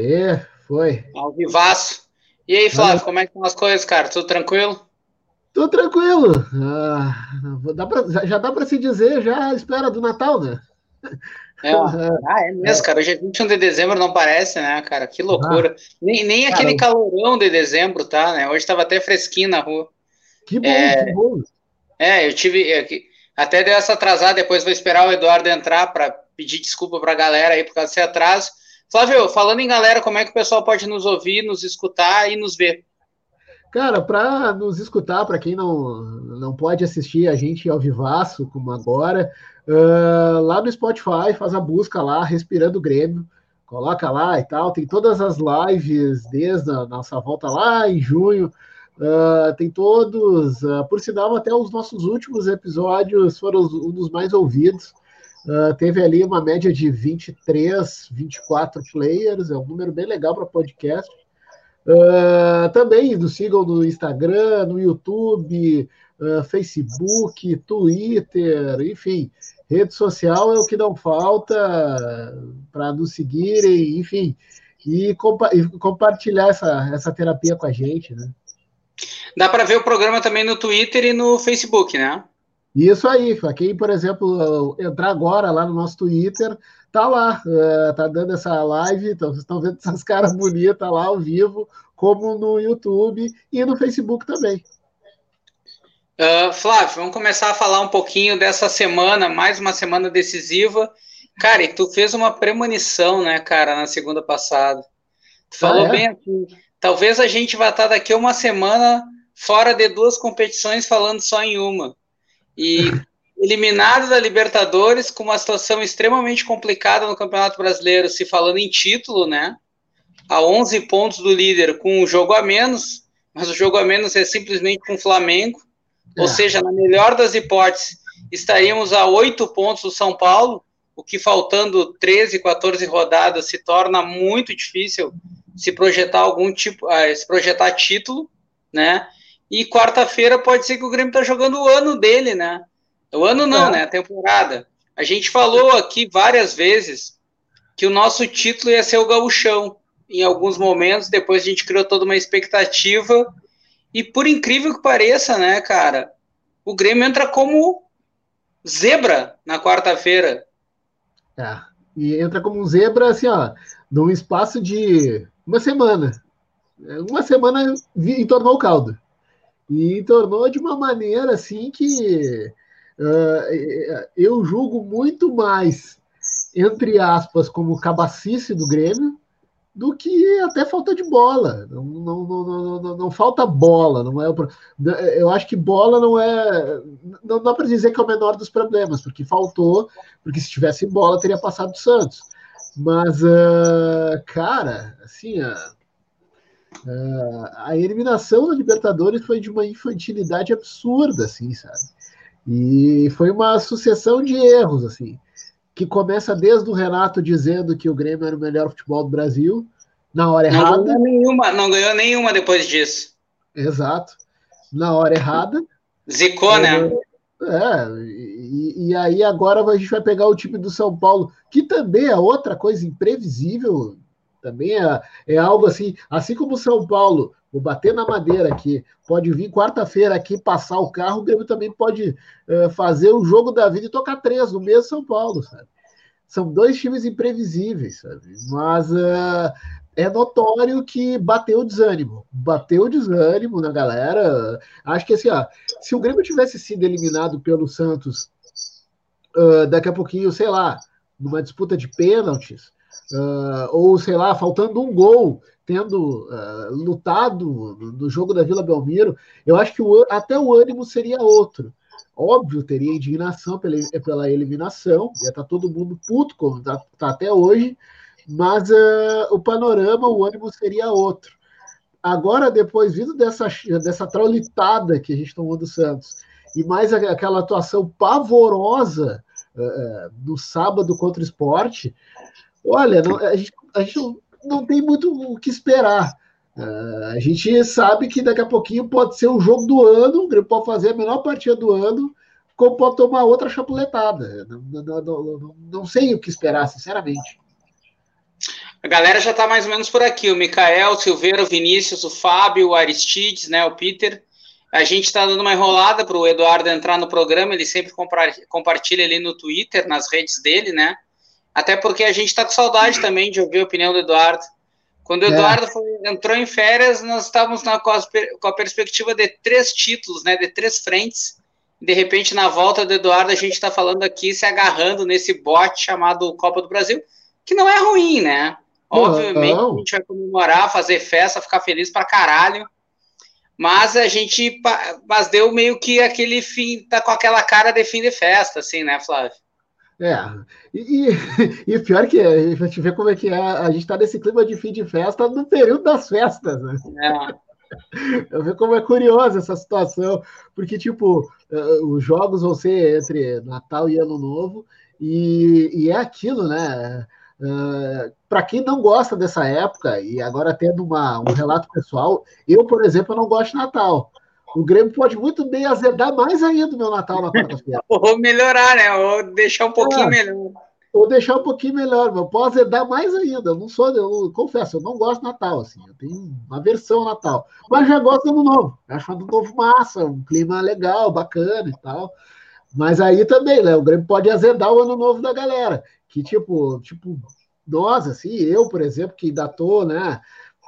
Aê, foi. Ao vivaço. E aí, Flávio, como é que estão as coisas, cara? Tudo tranquilo? Tudo tranquilo. Ah, dá pra, já dá para se dizer, já espera do Natal, né? É. Ah, é mesmo, cara. Hoje é 21 de dezembro, não parece, né, cara? Que loucura. Ah, nem nem cara, aquele calorão de dezembro, tá, né? Hoje estava até fresquinho na rua. Que bom, é, que bom. É, eu tive. Até deu essa atrasada, depois vou esperar o Eduardo entrar para pedir desculpa para a galera aí por causa desse atraso. Flávio, falando em galera, como é que o pessoal pode nos ouvir, nos escutar e nos ver? Cara, para nos escutar, para quem não, não pode assistir a gente ao vivaço, como agora, uh, lá no Spotify, faz a busca lá, Respirando Grêmio, coloca lá e tal, tem todas as lives desde a nossa volta lá em junho, uh, tem todos, uh, por sinal, até os nossos últimos episódios foram um dos mais ouvidos, Uh, teve ali uma média de 23, 24 players, é um número bem legal para podcast. Uh, também nos sigam no Instagram, no YouTube, uh, Facebook, Twitter, enfim, rede social é o que não falta para nos seguirem, enfim, e, compa e, compartilhar essa, essa terapia com a gente, né? Dá para ver o programa também no Twitter e no Facebook, né? Isso aí, quem, por exemplo, entrar agora lá no nosso Twitter, tá lá, uh, tá dando essa live, então vocês estão vendo essas caras bonitas lá ao vivo, como no YouTube e no Facebook também. Uh, Flávio, vamos começar a falar um pouquinho dessa semana, mais uma semana decisiva. Cara, e tu fez uma premonição, né, cara, na segunda passada. Tu falou ah, é? bem aqui. Talvez a gente vá estar daqui a uma semana fora de duas competições falando só em uma. E eliminado da Libertadores com uma situação extremamente complicada no Campeonato Brasileiro, se falando em título, né? A 11 pontos do líder com um jogo a menos, mas o jogo a menos é simplesmente com o Flamengo. É. Ou seja, na melhor das hipóteses, estaríamos a 8 pontos do São Paulo, o que faltando 13, 14 rodadas se torna muito difícil se projetar algum tipo, ah, se projetar título, né? E quarta-feira pode ser que o Grêmio tá jogando o ano dele, né? O ano não, é. né? A temporada. A gente falou aqui várias vezes que o nosso título ia ser o gauchão. Em alguns momentos, depois a gente criou toda uma expectativa. E por incrível que pareça, né, cara? O Grêmio entra como zebra na quarta-feira. É. E entra como um zebra, assim, ó, num espaço de uma semana. Uma semana entornou o caldo e tornou de uma maneira assim que uh, eu julgo muito mais, entre aspas, como cabacice do Grêmio do que até falta de bola. Não, não, não, não, não falta bola, não é eu acho que bola não é. Não dá para dizer que é o menor dos problemas, porque faltou, porque se tivesse bola teria passado o Santos. Mas, uh, cara, assim, uh, Uh, a eliminação da Libertadores foi de uma infantilidade absurda, assim, sabe? E foi uma sucessão de erros, assim, que começa desde o Renato dizendo que o Grêmio era o melhor futebol do Brasil, na hora errada. Não ganhou nenhuma, não ganhou nenhuma depois disso. Exato. Na hora errada. Zicou, né? É, e, e, aí agora a gente vai pegar o time do São Paulo, que também é outra coisa imprevisível também é, é algo assim, assim como o São Paulo, vou bater na madeira aqui, pode vir quarta-feira aqui passar o carro, o Grêmio também pode é, fazer o jogo da vida e tocar três no mesmo São Paulo, sabe? São dois times imprevisíveis, sabe? Mas é, é notório que bateu o desânimo. Bateu o desânimo na galera. Acho que assim, ó, se o Grêmio tivesse sido eliminado pelo Santos uh, daqui a pouquinho, sei lá, numa disputa de pênaltis, uh, ou sei lá, faltando um gol, tendo uh, lutado no jogo da Vila Belmiro, eu acho que o, até o ânimo seria outro. Óbvio, teria indignação pela, pela eliminação, ia estar tá todo mundo puto, como está tá até hoje, mas uh, o panorama, o ânimo seria outro. Agora, depois, vindo dessa, dessa traulitada que a gente tomou do Santos, e mais aquela atuação pavorosa uh, no sábado contra o esporte, Olha, não, a, gente, a gente não, tem muito o que esperar. Uh, a gente sabe que daqui a pouquinho pode ser o jogo do ano, o Grêmio pode fazer a menor partida do ano, como pode tomar outra chapuletada. Não, não, não, não sei o que esperar, sinceramente. A galera já está mais ou menos por aqui. O Mikael, o Silveira, o Vinícius, o Fábio, o Aristides, né, o Peter. A gente está dando uma enrolada para o Eduardo entrar no programa. Ele sempre compartilha ali no Twitter, nas redes dele, né? Até porque a gente está com saudade também de ouvir a opinião do Eduardo. Quando o é. Eduardo foi, entrou em férias, nós estávamos na, com, a, com a perspectiva de três títulos, né? De três frentes. De repente, na volta do Eduardo, a gente está falando aqui, se agarrando nesse bote chamado Copa do Brasil, que não é ruim, né? Obviamente não. a gente vai comemorar, fazer festa, ficar feliz pra caralho. Mas a gente. Mas deu meio que aquele fim, tá com aquela cara de fim de festa, assim, né, Flávio? É, e, e, pior que a gente vê como é que é, a gente está nesse clima de fim de festa no período das festas, né? É. Eu vejo como é curiosa essa situação, porque, tipo, uh, os jogos vão ser entre Natal e Ano Novo, e, e é aquilo, né? Uh, para quem não gosta dessa época, e agora tendo uma, um relato pessoal, eu, por exemplo, não gosto de Natal. O Grêmio pode muito bem azedar mais ainda o meu Natal na quarta-feira. Ou melhorar, né? Ou deixar um pouquinho é, melhor. Ou deixar um pouquinho melhor, mas pode azedar mais ainda. Eu não sou, eu confesso, eu não gosto de Natal, assim. Eu tenho uma versão Natal. Mas já gosto do ano novo. Acho ano novo massa, um clima legal, bacana e tal. Mas aí também, né? O Grêmio pode azedar o ano novo da galera que tipo, tipo nós, assim, eu, por exemplo, que ainda estou, né,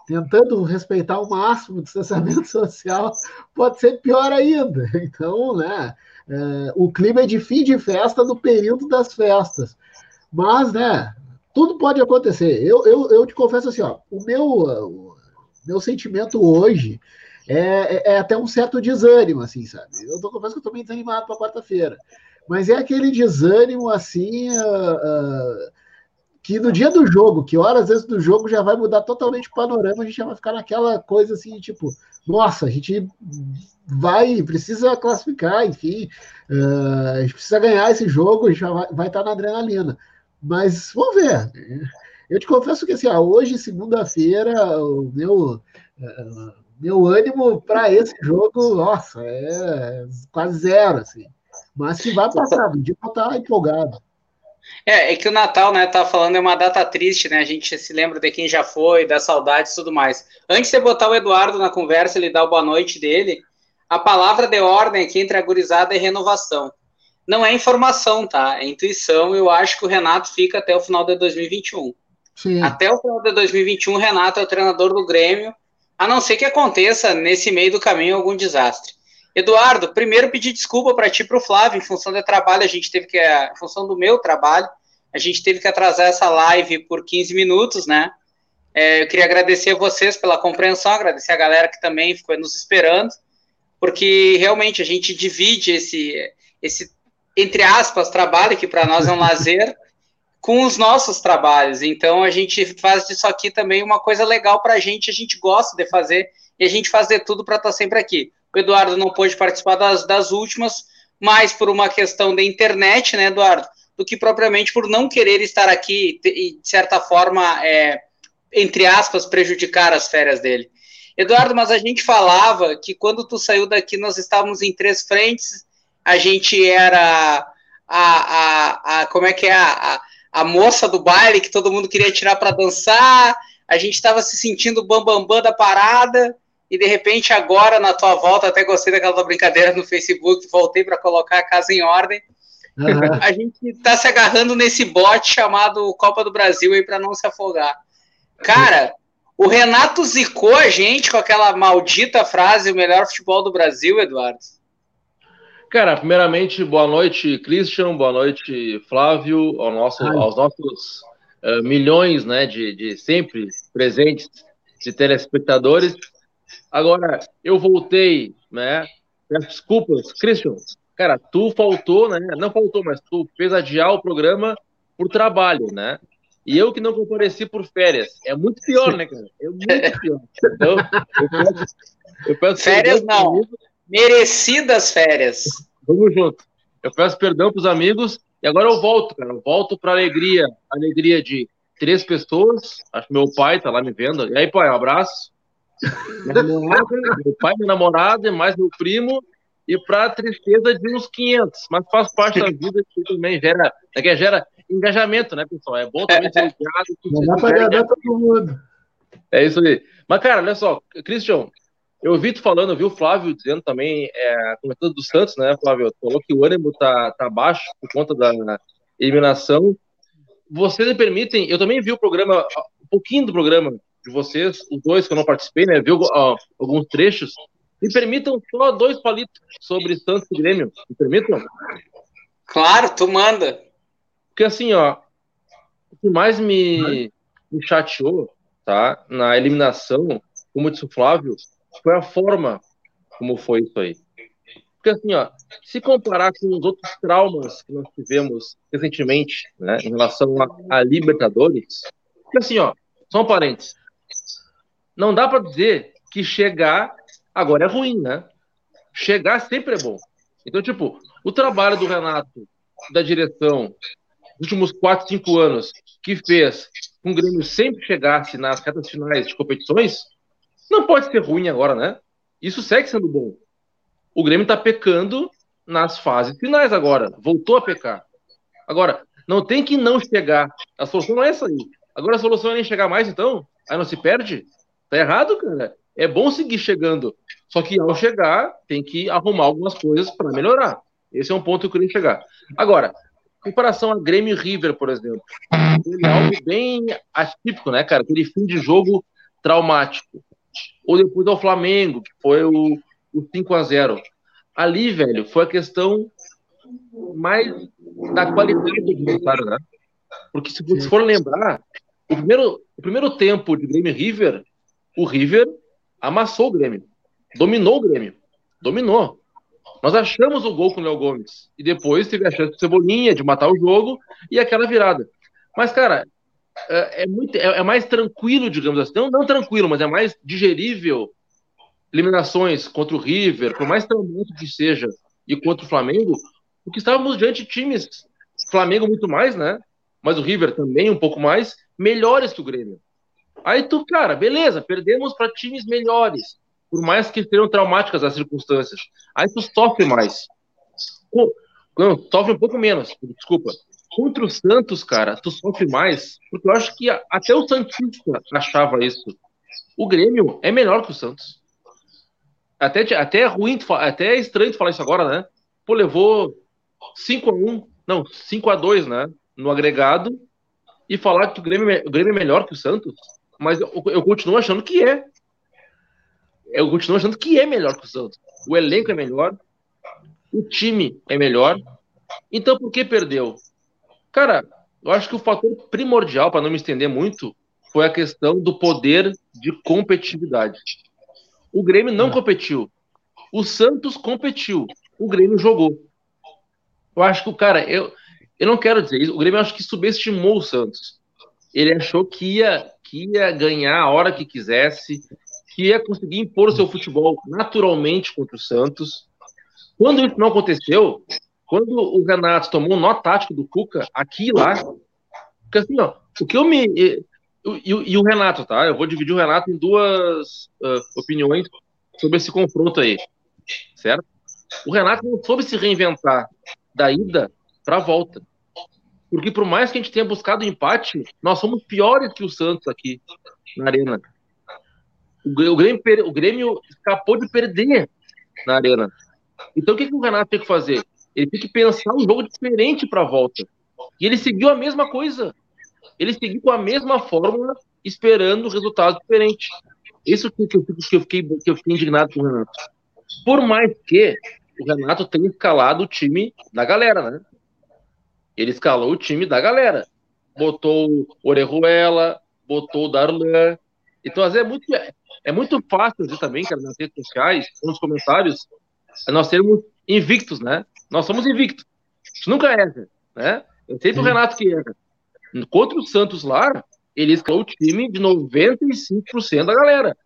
tentando respeitar o máximo o distanciamento social, pode ser pior ainda. Então, né, é, o clima é de fim de festa no período das festas. Mas, né, tudo pode acontecer. Eu, eu, eu te confesso assim, ó, o meu, o meu sentimento hoje é, é, é até um certo desânimo, assim, sabe? Eu tô, confesso que eu estou bem desanimado para quarta-feira. Mas é aquele desânimo assim. Uh, uh, que no dia do jogo, que horas antes do jogo já vai mudar totalmente o panorama, a gente já vai ficar naquela coisa assim, tipo, nossa, a gente vai, precisa classificar, enfim, uh, a gente precisa ganhar esse jogo, a gente já vai, estar na adrenalina. Mas vamos ver. Eu te confesso que assim, ó, hoje, segunda-feira, o meu, uh, meu ânimo para esse jogo, nossa, é quase zero, assim. Mas que vai passar, o dia tá empolgado. É, é que o Natal, né, tá falando, é uma data triste, né? A gente se lembra de quem já foi, da saudade e tudo mais. Antes de botar o Eduardo na conversa, ele dá o boa noite dele, a palavra de ordem aqui entre a gurizada é renovação. Não é informação, tá? É intuição. Eu acho que o Renato fica até o final de 2021. Sim. Até o final de 2021, o Renato é o treinador do Grêmio, a não ser que aconteça nesse meio do caminho algum desastre. Eduardo, primeiro pedir desculpa para ti e para o Flávio, em função do trabalho, a gente teve que, em função do meu trabalho, a gente teve que atrasar essa live por 15 minutos, né? É, eu queria agradecer a vocês pela compreensão, agradecer a galera que também ficou nos esperando, porque realmente a gente divide esse, esse entre aspas, trabalho, que para nós é um lazer, com os nossos trabalhos. Então a gente faz disso aqui também uma coisa legal para a gente, a gente gosta de fazer e a gente faz de tudo para estar tá sempre aqui. O Eduardo não pôde participar das, das últimas, mais por uma questão da internet, né, Eduardo? Do que propriamente por não querer estar aqui e, de certa forma, é, entre aspas, prejudicar as férias dele. Eduardo, mas a gente falava que quando tu saiu daqui, nós estávamos em três frentes, a gente era a, a, a como é que é, a, a moça do baile que todo mundo queria tirar para dançar, a gente estava se sentindo bambambam bam, bam da parada, e de repente agora na tua volta, até gostei daquela tua brincadeira no Facebook, voltei para colocar a casa em ordem. Uhum. A gente está se agarrando nesse bote chamado Copa do Brasil aí para não se afogar. Cara, o Renato zicou a gente com aquela maldita frase o melhor futebol do Brasil, Eduardo. Cara, primeiramente, boa noite, Christian, boa noite, Flávio, ao nosso, aos nossos uh, milhões né, de, de sempre presentes de telespectadores. Agora, eu voltei, né? Peço desculpas, Christian. Cara, tu faltou, né? Não faltou, mas tu fez adiar o programa por trabalho, né? E eu que não compareci por férias. É muito pior, né, cara? É muito pior. Então, eu peço, eu peço férias não. Amigos. Merecidas férias. Vamos junto. Eu peço perdão para os amigos e agora eu volto, cara. Eu volto para alegria, alegria de três pessoas. Acho que meu pai tá lá me vendo. E aí, pai, um abraço. Namorada, meu pai, minha namorada, mais meu primo, e para tristeza de uns 500, mas faz parte da vida que também gera, é que gera engajamento, né, pessoal? É bom também ser ligado. Não dá para agradar todo mundo. É isso aí. Mas, cara, olha só, Christian, eu ouvi tu falando, eu vi o Flávio dizendo também, é, comentando do Santos, né, Flávio? Falou que o ânimo tá, tá baixo por conta da eliminação. Vocês me permitem, eu também vi o programa, um pouquinho do programa de vocês, os dois que eu não participei, né? Vi ó, alguns trechos. Me permitam só dois palitos sobre Santos e Grêmio. Me permitam? Claro, tu manda. Porque assim, ó, o que mais me, me chateou, tá, na eliminação, como disse o Flávio, foi a forma como foi isso aí. Porque assim, ó, se comparar com os outros traumas que nós tivemos recentemente, né, em relação a, a Libertadores, porque assim, ó, só um parênteses, não dá para dizer que chegar agora é ruim, né? Chegar sempre é bom. Então, tipo, o trabalho do Renato, da direção, nos últimos 4, 5 anos, que fez com o Grêmio sempre chegasse nas retas finais de competições, não pode ser ruim agora, né? Isso segue sendo bom. O Grêmio tá pecando nas fases finais agora. Voltou a pecar. Agora, não tem que não chegar. A solução não é essa aí. Agora a solução é nem chegar mais, então? Aí não se perde? Tá errado, cara. É bom seguir chegando. Só que ao chegar, tem que arrumar algumas coisas para melhorar. Esse é um ponto que eu queria chegar. Agora, comparação a Grêmio River, por exemplo. É algo bem atípico, né, cara? Aquele fim de jogo traumático. Ou depois ao Flamengo, que foi o, o 5 a 0 Ali, velho, foi a questão mais da qualidade do adversário, né? Porque se, se for lembrar, o primeiro, o primeiro tempo de Grêmio River o River amassou o Grêmio. Dominou o Grêmio. Dominou. Nós achamos o gol com o Léo Gomes. E depois teve a chance de Cebolinha, de matar o jogo e aquela virada. Mas, cara, é, é muito, é, é, mais tranquilo, digamos assim. Não, não tranquilo, mas é mais digerível eliminações contra o River, por mais traumático que seja, e contra o Flamengo, porque estávamos diante de times, Flamengo muito mais, né? Mas o River também um pouco mais, melhores que o Grêmio. Aí tu, cara, beleza, perdemos para times melhores, por mais que sejam traumáticas as circunstâncias. Aí tu sofre mais. Não, sofre um pouco menos, desculpa. Contra o Santos, cara, tu sofre mais, porque eu acho que até o Santista achava isso. O Grêmio é melhor que o Santos. Até, até é ruim, até é estranho tu falar isso agora, né? Pô, levou 5 a 1 não, 5 a 2 né? No agregado, e falar que o Grêmio, o Grêmio é melhor que o Santos mas eu, eu, continuo achando que é. Eu continuo achando que é melhor que o Santos. O elenco é melhor, o time é melhor. Então, por que perdeu? Cara, eu acho que o fator primordial, para não me estender muito, foi a questão do poder de competitividade. O Grêmio não é. competiu. O Santos competiu. O Grêmio jogou. Eu acho que o cara, eu, eu não quero dizer isso. O Grêmio acho que subestimou o Santos. Ele achou que ia que ia ganhar a hora que quisesse, que ia conseguir impor o seu futebol naturalmente contra o Santos. Quando isso não aconteceu, quando o Renato tomou um nó tático do Cuca, aqui e lá, porque assim, ó, o que eu me. E, e, e o Renato, tá? Eu vou dividir o Renato em duas uh, opiniões sobre esse confronto aí, certo? O Renato não soube se reinventar da ida para a volta. Porque por mais que a gente tenha buscado empate, nós somos piores que o Santos aqui na arena. O Grêmio, o Grêmio escapou de perder na arena. Então o que, que o Renato tem que fazer? Ele tem que pensar um jogo diferente para a volta. E ele seguiu a mesma coisa. Ele seguiu com a mesma fórmula, esperando resultados diferentes. Isso que, que, eu, que, eu fiquei, que eu fiquei indignado com o Renato. Por mais que o Renato tenha escalado o time da galera, né? Ele escalou o time da galera. Botou o Orejuela, botou o Darlan. Então, às vezes, é muito, é muito fácil dizer também, cara, nas redes sociais, nos comentários, nós sermos invictos, né? Nós somos invictos. Isso nunca erra, né? É sempre o Renato que erra. Contra o Santos lá, ele escalou o time de 95% da galera.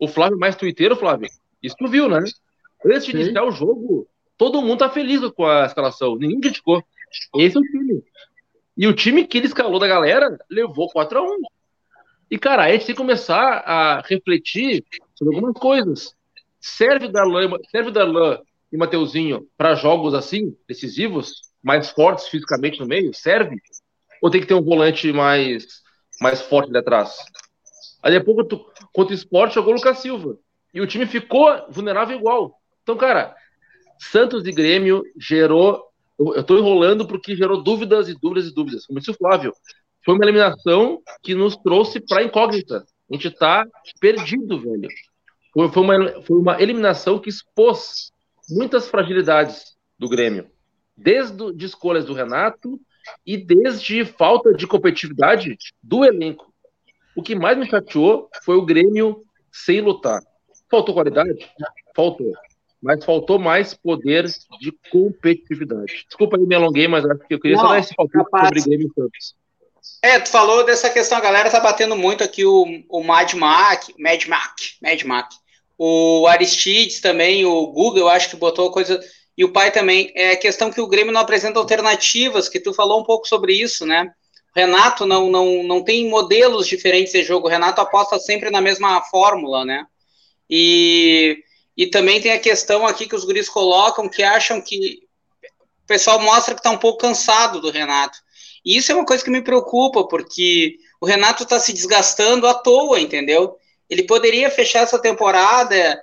O Flávio mais twitteiro, Flávio, isso tu viu, né? Antes de iniciar o jogo, todo mundo tá feliz com a escalação. Ninguém criticou. Esse é o time. E o time que ele escalou da galera levou 4 a 1 E, cara, a gente tem que começar a refletir sobre algumas coisas. Serve Darlan, serve Darlan e Mateuzinho para jogos assim, decisivos, mais fortes fisicamente no meio? Serve. ou tem que ter um volante mais, mais forte ali atrás? Aí depois, contra o esporte, jogou o Lucas Silva. E o time ficou vulnerável igual. Então, cara, Santos e Grêmio gerou. Eu estou enrolando porque gerou dúvidas e dúvidas e dúvidas. Como disse o Flávio, foi uma eliminação que nos trouxe para incógnita. A gente está perdido, velho. Foi, foi, uma, foi uma eliminação que expôs muitas fragilidades do Grêmio. Desde de escolhas do Renato e desde falta de competitividade do elenco. O que mais me chateou foi o Grêmio sem lutar. Faltou qualidade? Faltou. Mas faltou mais poder de competitividade. Desculpa aí, me alonguei, mas acho que eu queria Não, só dar esse palpite sobre Grêmio Santos. É, tu falou dessa questão, a galera tá batendo muito aqui o, o Mad Mac, Mad Mac, Mad Mac. O Aristides também, o Google, eu acho que botou coisa. E o pai também. É a questão que o Grêmio não apresenta alternativas, que tu falou um pouco sobre isso, né? O Renato não, não, não tem modelos diferentes de jogo. O Renato aposta sempre na mesma fórmula, né? E, e também tem a questão aqui que os guris colocam que acham que o pessoal mostra que está um pouco cansado do Renato. E isso é uma coisa que me preocupa, porque o Renato está se desgastando à toa, entendeu? Ele poderia fechar essa temporada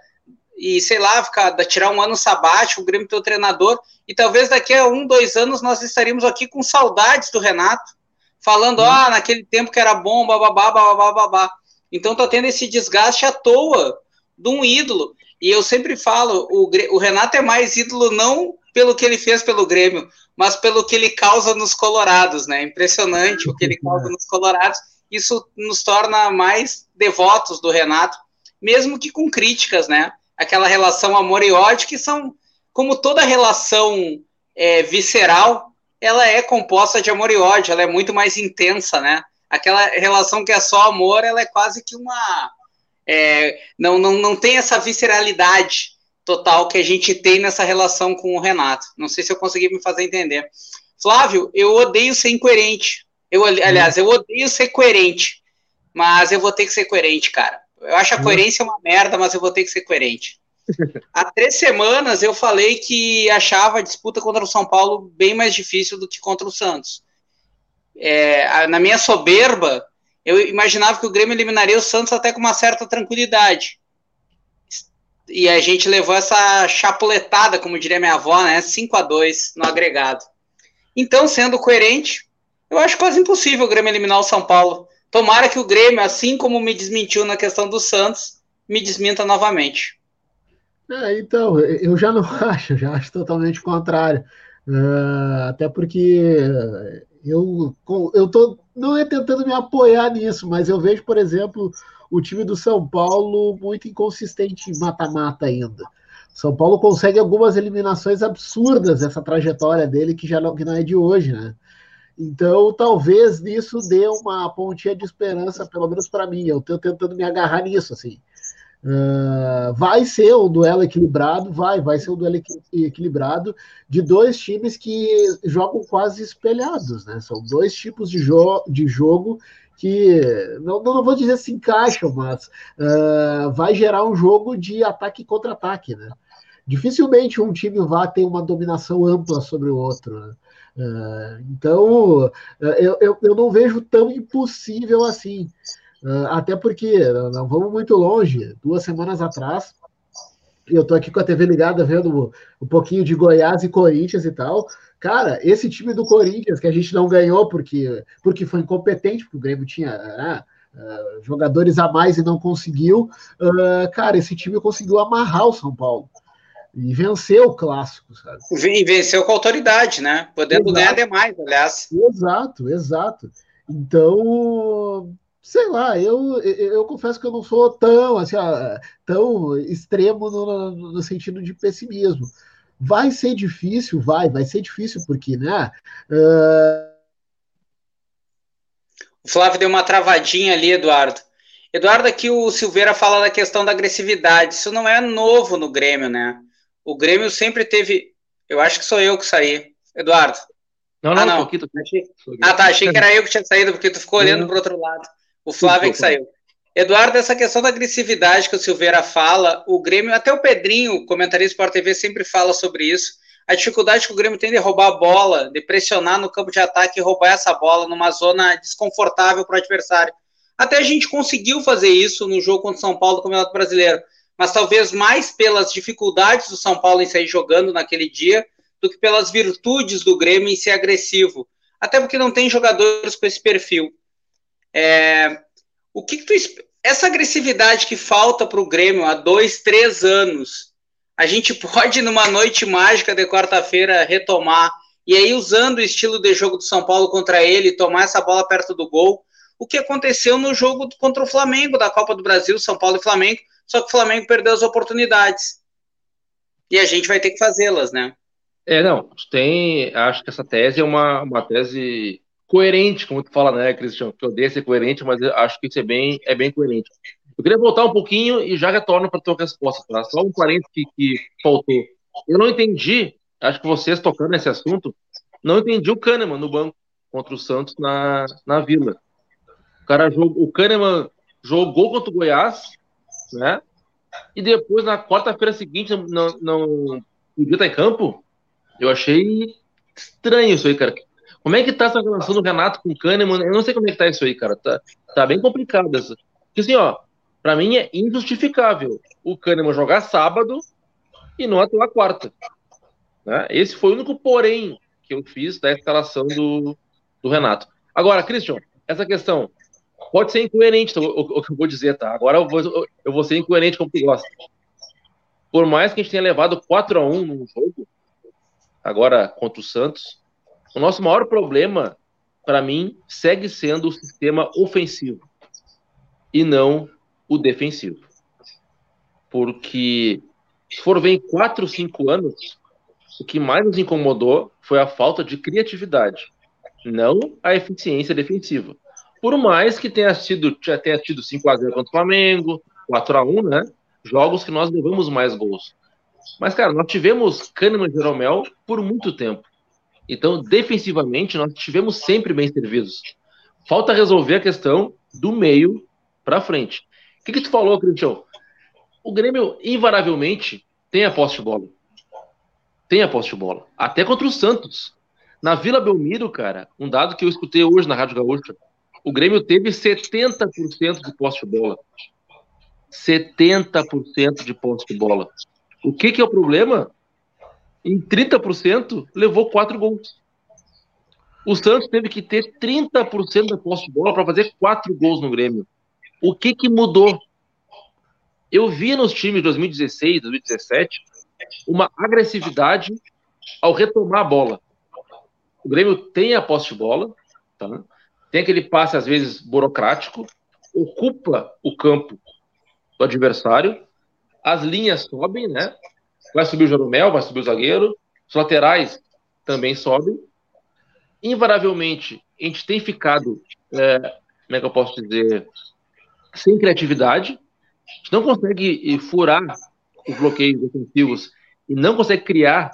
e, sei lá, ficar, tirar um ano sabático, o Grêmio ter o treinador, e talvez daqui a um, dois anos nós estaríamos aqui com saudades do Renato, falando, uhum. ah, naquele tempo que era bom, bababá, bababá, babá. Então tá tendo esse desgaste à toa de um ídolo. E eu sempre falo, o, o Renato é mais ídolo não pelo que ele fez pelo Grêmio, mas pelo que ele causa nos Colorados, né? Impressionante o que ele causa nos Colorados. Isso nos torna mais devotos do Renato, mesmo que com críticas, né? Aquela relação amor e ódio, que são, como toda relação é, visceral, ela é composta de amor e ódio, ela é muito mais intensa, né? Aquela relação que é só amor, ela é quase que uma. É, não, não, não tem essa visceralidade total que a gente tem nessa relação com o Renato. Não sei se eu consegui me fazer entender. Flávio, eu odeio ser incoerente. Eu, aliás, eu odeio ser coerente. Mas eu vou ter que ser coerente, cara. Eu acho a hum. coerência uma merda, mas eu vou ter que ser coerente. Há três semanas eu falei que achava a disputa contra o São Paulo bem mais difícil do que contra o Santos. É, na minha soberba, eu imaginava que o Grêmio eliminaria o Santos até com uma certa tranquilidade. E a gente levou essa chapuletada, como diria minha avó, né? 5 a 2 no agregado. Então, sendo coerente, eu acho quase impossível o Grêmio eliminar o São Paulo. Tomara que o Grêmio, assim como me desmentiu na questão do Santos, me desminta novamente. É, então, eu já não acho, já acho totalmente contrário. Uh, até porque eu, eu tô não é tentando me apoiar nisso, mas eu vejo, por exemplo, o time do São Paulo muito inconsistente em mata-mata ainda. São Paulo consegue algumas eliminações absurdas essa trajetória dele, que já não, que não é de hoje, né? Então, talvez nisso dê uma pontinha de esperança, pelo menos para mim. Eu estou tentando me agarrar nisso, assim. Uh, vai ser um duelo equilibrado, vai, vai ser um duelo equilibrado de dois times que jogam quase espelhados, né? São dois tipos de, jo de jogo que não, não vou dizer se encaixam, mas uh, vai gerar um jogo de ataque e contra-ataque, né? Dificilmente um time vai ter uma dominação ampla sobre o outro. Né? Uh, então, eu, eu, eu, não vejo tão impossível assim. Até porque, não vamos muito longe, duas semanas atrás, eu estou aqui com a TV ligada vendo um pouquinho de Goiás e Corinthians e tal. Cara, esse time do Corinthians, que a gente não ganhou porque, porque foi incompetente, porque o Grêmio tinha ah, ah, jogadores a mais e não conseguiu, uh, cara, esse time conseguiu amarrar o São Paulo. E venceu o clássico, sabe? E venceu com autoridade, né? Podendo exato. ganhar demais, aliás. Exato, exato. Então, sei lá, eu, eu, eu, confesso que eu não sou tão, assim, tão extremo no, no, sentido de pessimismo. Vai ser difícil, vai, vai ser difícil, porque, né? Uh... O Flávio deu uma travadinha ali, Eduardo. Eduardo, aqui o Silveira fala da questão da agressividade. Isso não é novo no Grêmio, né? O Grêmio sempre teve. Eu acho que sou eu que saí. Eduardo. Não, não, ah, não. Tô aqui, tô aqui. Ah, tá. Achei que era eu que tinha saído, porque tu ficou olhando para o outro lado. O Flávio é que saiu. Eduardo, essa questão da agressividade que o Silveira fala, o Grêmio, até o Pedrinho, comentarista Sport TV, sempre fala sobre isso. a dificuldade que o Grêmio tem de roubar a bola, de pressionar no campo de ataque e roubar essa bola numa zona desconfortável para o adversário. Até a gente conseguiu fazer isso no jogo contra o São Paulo do Campeonato Brasileiro, mas talvez mais pelas dificuldades do São Paulo em sair jogando naquele dia do que pelas virtudes do Grêmio em ser agressivo. Até porque não tem jogadores com esse perfil. É, o que, que tu essa agressividade que falta para o Grêmio há dois, três anos, a gente pode numa noite mágica de quarta-feira retomar e aí usando o estilo de jogo do São Paulo contra ele, tomar essa bola perto do gol, o que aconteceu no jogo contra o Flamengo da Copa do Brasil, São Paulo e Flamengo, só que o Flamengo perdeu as oportunidades. E a gente vai ter que fazê-las, né? É, não, tem, acho que essa tese é uma, uma tese coerente, como tu fala, né, Cristiano? Que eu odeio ser coerente, mas acho que isso é bem, é bem coerente. Eu queria voltar um pouquinho e já retorno para tua resposta, tá? Só um parênteses que, que faltou. Eu não entendi, acho que vocês tocando nesse assunto, não entendi o Kahneman no banco contra o Santos na, na Vila. O cara jogou, o Kahneman jogou contra o Goiás, né? E depois, na quarta-feira seguinte, não, não podia estar em campo. Eu achei estranho isso aí, cara. Como é que tá essa relação do Renato com o Kahneman? Eu não sei como é que tá isso aí, cara. Tá, tá bem complicado essa. Porque assim, ó, pra mim é injustificável o Kahneman jogar sábado e não atuar quarta. Né? Esse foi o único porém que eu fiz da escalação do, do Renato. Agora, Christian, essa questão pode ser incoerente, o, o, que eu vou dizer, tá? Agora eu vou, eu vou ser incoerente como tu gosta. Por mais que a gente tenha levado 4 a 1 no jogo, agora contra o Santos, o nosso maior problema, para mim, segue sendo o sistema ofensivo e não o defensivo. Porque, se for ver em 4, 5 anos, o que mais nos incomodou foi a falta de criatividade, não a eficiência defensiva. Por mais que tenha sido, tenha tido 5x0 contra o Flamengo, 4x1, né? Jogos que nós levamos mais gols. Mas, cara, nós tivemos Kahneman e Jeromel por muito tempo. Então, defensivamente, nós estivemos sempre bem servidos. Falta resolver a questão do meio para frente. O que, que tu falou, Cristiano? O Grêmio, invariavelmente, tem a posse de bola. Tem a posse de bola. Até contra o Santos. Na Vila Belmiro, cara, um dado que eu escutei hoje na Rádio Gaúcha, o Grêmio teve 70% de posse de bola. 70% de posse de bola. O que, que é o problema? Em 30%, levou quatro gols. O Santos teve que ter 30% da posse de bola para fazer quatro gols no Grêmio. O que, que mudou? Eu vi nos times de 2016, 2017, uma agressividade ao retomar a bola. O Grêmio tem a posse de bola, tá? tem aquele passe, às vezes, burocrático, ocupa o campo do adversário, as linhas sobem, né? Vai subir o Jorumel, vai subir o zagueiro. Os laterais também sobem. Invariavelmente, a gente tem ficado, é, como é que eu posso dizer, sem criatividade. A gente não consegue furar os bloqueios defensivos e não consegue criar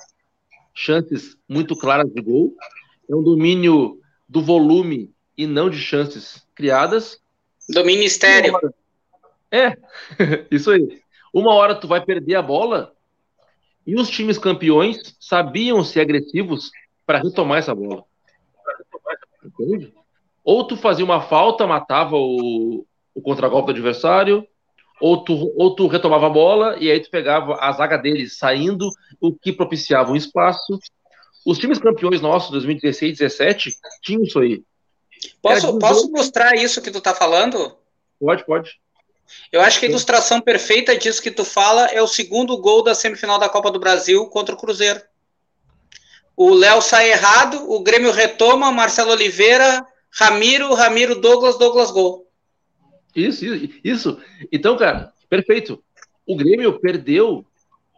chances muito claras de gol. É um domínio do volume e não de chances criadas. Domínio estéreo. É, isso aí. Uma hora tu vai perder a bola e os times campeões sabiam ser agressivos para retomar essa bola. Entende? Ou tu fazia uma falta, matava o, o contragolpe do adversário, ou tu, ou tu retomava a bola e aí tu pegava a zaga deles saindo, o que propiciava um espaço. Os times campeões nossos, 2016 2017, tinham isso aí. Posso, posso mostrar isso que tu tá falando? Pode, pode. Eu acho que a ilustração perfeita disso que tu fala é o segundo gol da semifinal da Copa do Brasil contra o Cruzeiro. O Léo sai errado, o Grêmio retoma, Marcelo Oliveira, Ramiro, Ramiro, Douglas, Douglas gol. Isso, isso. Então, cara, perfeito. O Grêmio perdeu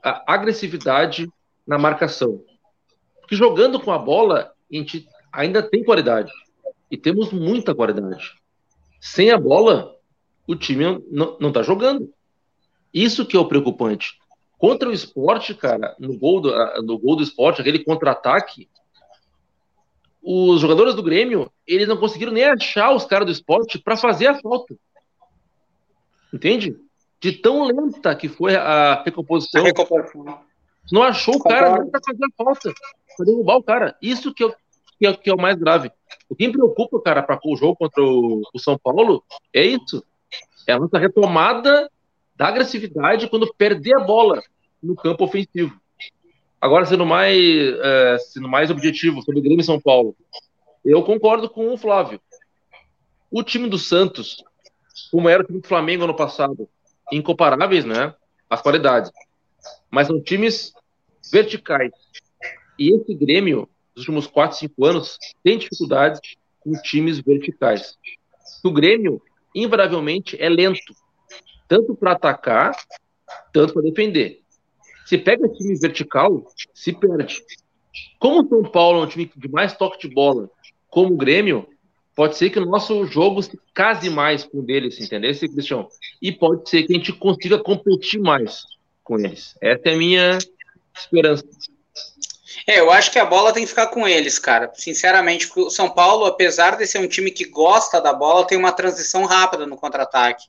a agressividade na marcação. Porque jogando com a bola, a gente ainda tem qualidade. E temos muita qualidade. Sem a bola, o time não, não tá jogando. Isso que é o preocupante. Contra o esporte, cara, no gol do, no gol do esporte, aquele contra-ataque, os jogadores do Grêmio, eles não conseguiram nem achar os caras do esporte para fazer a falta. Entende? De tão lenta que foi a recomposição. A recomposição. Não achou o cara pra fazer a falta, pra derrubar o cara. Isso que, eu, que, é, que é o mais grave. O que me preocupa, cara, para o jogo contra o, o São Paulo é isso. É a nossa retomada da agressividade quando perder a bola no campo ofensivo. Agora, sendo mais, é, sendo mais objetivo sobre o Grêmio e São Paulo, eu concordo com o Flávio. O time do Santos, como era o time do Flamengo ano passado, incomparáveis, né? As qualidades. Mas são times verticais. E esse Grêmio, nos últimos 4, 5 anos, tem dificuldades com times verticais. O Grêmio, invariavelmente, é lento. Tanto para atacar, tanto para defender. Se pega time vertical, se perde. Como o São Paulo é um time de mais toque de bola, como o Grêmio, pode ser que o nosso jogo se case mais com deles, entendeu, Cristiano? E pode ser que a gente consiga competir mais com eles. Essa é a minha esperança. É, eu acho que a bola tem que ficar com eles, cara. Sinceramente, o São Paulo, apesar de ser um time que gosta da bola, tem uma transição rápida no contra-ataque.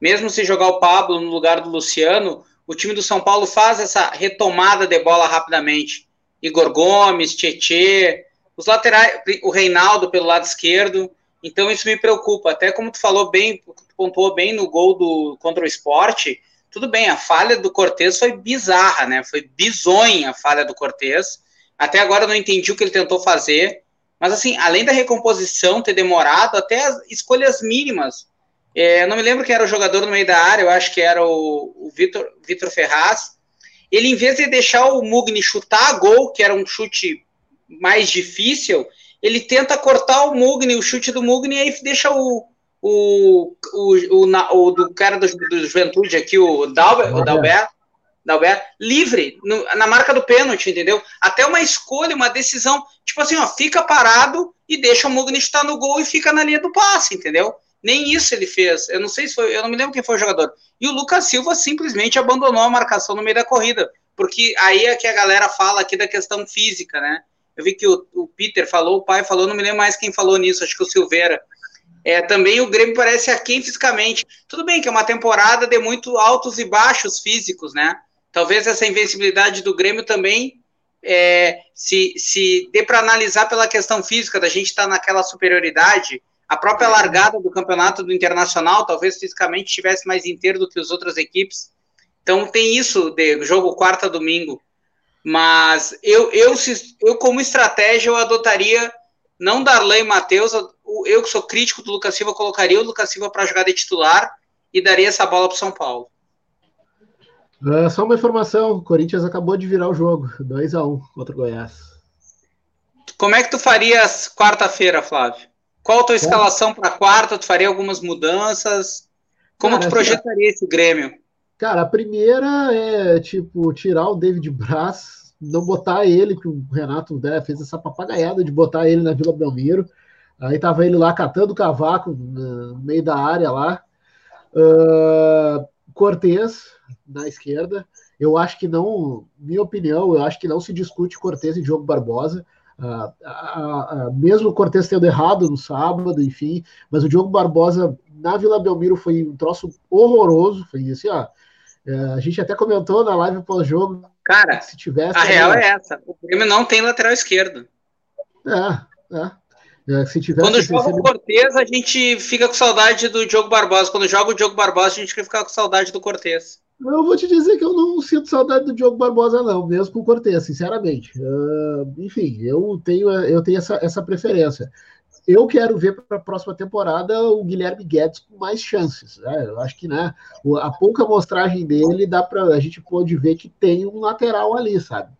Mesmo se jogar o Pablo no lugar do Luciano, o time do São Paulo faz essa retomada de bola rapidamente. Igor Gomes, Tietê, os laterais, o Reinaldo pelo lado esquerdo. Então isso me preocupa. Até como tu falou bem, tu pontuou bem no gol do contra o esporte, tudo bem, a falha do Cortez foi bizarra, né? Foi bizonha a falha do Cortez. Até agora eu não entendi o que ele tentou fazer. Mas assim, além da recomposição ter demorado, até as escolhas mínimas. É, não me lembro quem era o jogador no meio da área, eu acho que era o, o Vitor Ferraz. Ele, em vez de deixar o Mugni chutar a gol, que era um chute mais difícil, ele tenta cortar o Mugni, o chute do Mugni, e aí deixa o, o, o, o, o do cara do, do Juventude aqui, o Dalbert, o Dalbert, Dalbert livre no, na marca do pênalti, entendeu? Até uma escolha, uma decisão, tipo assim, ó, fica parado e deixa o Mugni estar no gol e fica na linha do passe, entendeu? Nem isso ele fez. Eu não sei se foi, eu não me lembro quem foi o jogador. E o Lucas Silva simplesmente abandonou a marcação no meio da corrida, porque aí é que a galera fala aqui da questão física, né? Eu vi que o, o Peter falou, o pai falou, não me lembro mais quem falou nisso, acho que o Silveira é, também o Grêmio parece aquém fisicamente. Tudo bem que é uma temporada de muito altos e baixos físicos, né? Talvez essa invencibilidade do Grêmio também é, se, se dê para analisar pela questão física, da gente estar tá naquela superioridade. A própria largada do campeonato do Internacional, talvez fisicamente estivesse mais inteiro do que as outras equipes. Então tem isso de jogo quarta domingo. Mas eu, eu, eu como estratégia, eu adotaria não Darlan e Matheus, eu que sou crítico do Lucas Silva, colocaria o Lucas Silva para jogar de titular e daria essa bola para São Paulo. Uh, só uma informação: o Corinthians acabou de virar o jogo, 2 a 1 contra o Goiás. Como é que tu farias quarta-feira, Flávio? Qual a tua escalação para quarta? Tu faria algumas mudanças? Como cara, tu projetaria esse Grêmio? Cara, a primeira é tipo tirar o David Braz, não botar ele, que o Renato né, fez essa papagaiada de botar ele na Vila Belmiro. Aí tava ele lá catando cavaco no meio da área lá. Uh, Cortez na esquerda. Eu acho que não, minha opinião, eu acho que não se discute Cortez e Diogo Barbosa. Uh, uh, uh, mesmo o Cortez tendo errado no sábado, enfim, mas o Diogo Barbosa na Vila Belmiro foi um troço horroroso. Foi assim, ó. A gente até comentou na live pós-jogo. Cara, se tivesse. A real é essa: o Grêmio não tem lateral esquerdo. É, é. É, se tivesse Quando joga o Cortez, a gente fica com saudade do Diogo Barbosa. Quando joga o Diogo Barbosa, a gente fica com saudade do Cortez. Eu vou te dizer que eu não sinto saudade do Diogo Barbosa, não, mesmo com o Cortez, sinceramente. Uh, enfim, eu tenho, eu tenho essa, essa preferência. Eu quero ver para a próxima temporada o Guilherme Guedes com mais chances. Né? Eu acho que né, a pouca mostragem dele dá para a gente pode ver que tem um lateral ali, sabe?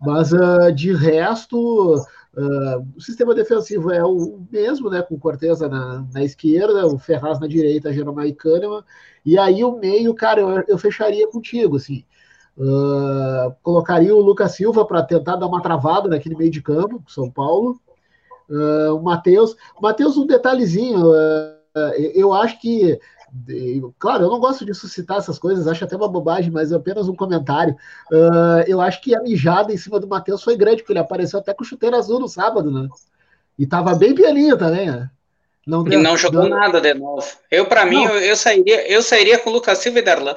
Mas uh, de resto, Uh, o sistema defensivo é o mesmo, né, com Corteza na, na esquerda, o Ferraz na direita, Jeromel e Kahneman, e aí o meio, cara, eu, eu fecharia contigo, assim, uh, colocaria o Lucas Silva para tentar dar uma travada naquele meio de campo, São Paulo, uh, o Matheus, Matheus, um detalhezinho, eu acho que Claro, eu não gosto de suscitar essas coisas, acho até uma bobagem, mas é apenas um comentário. Uh, eu acho que a mijada em cima do Matheus foi grande, porque ele apareceu até com chuteiro azul no sábado, né? E tava bem pianinho também, né? Não deu, e não jogou nada de novo. Eu, para mim, eu, eu, sairia, eu sairia com o Lucas Silva e Darlan.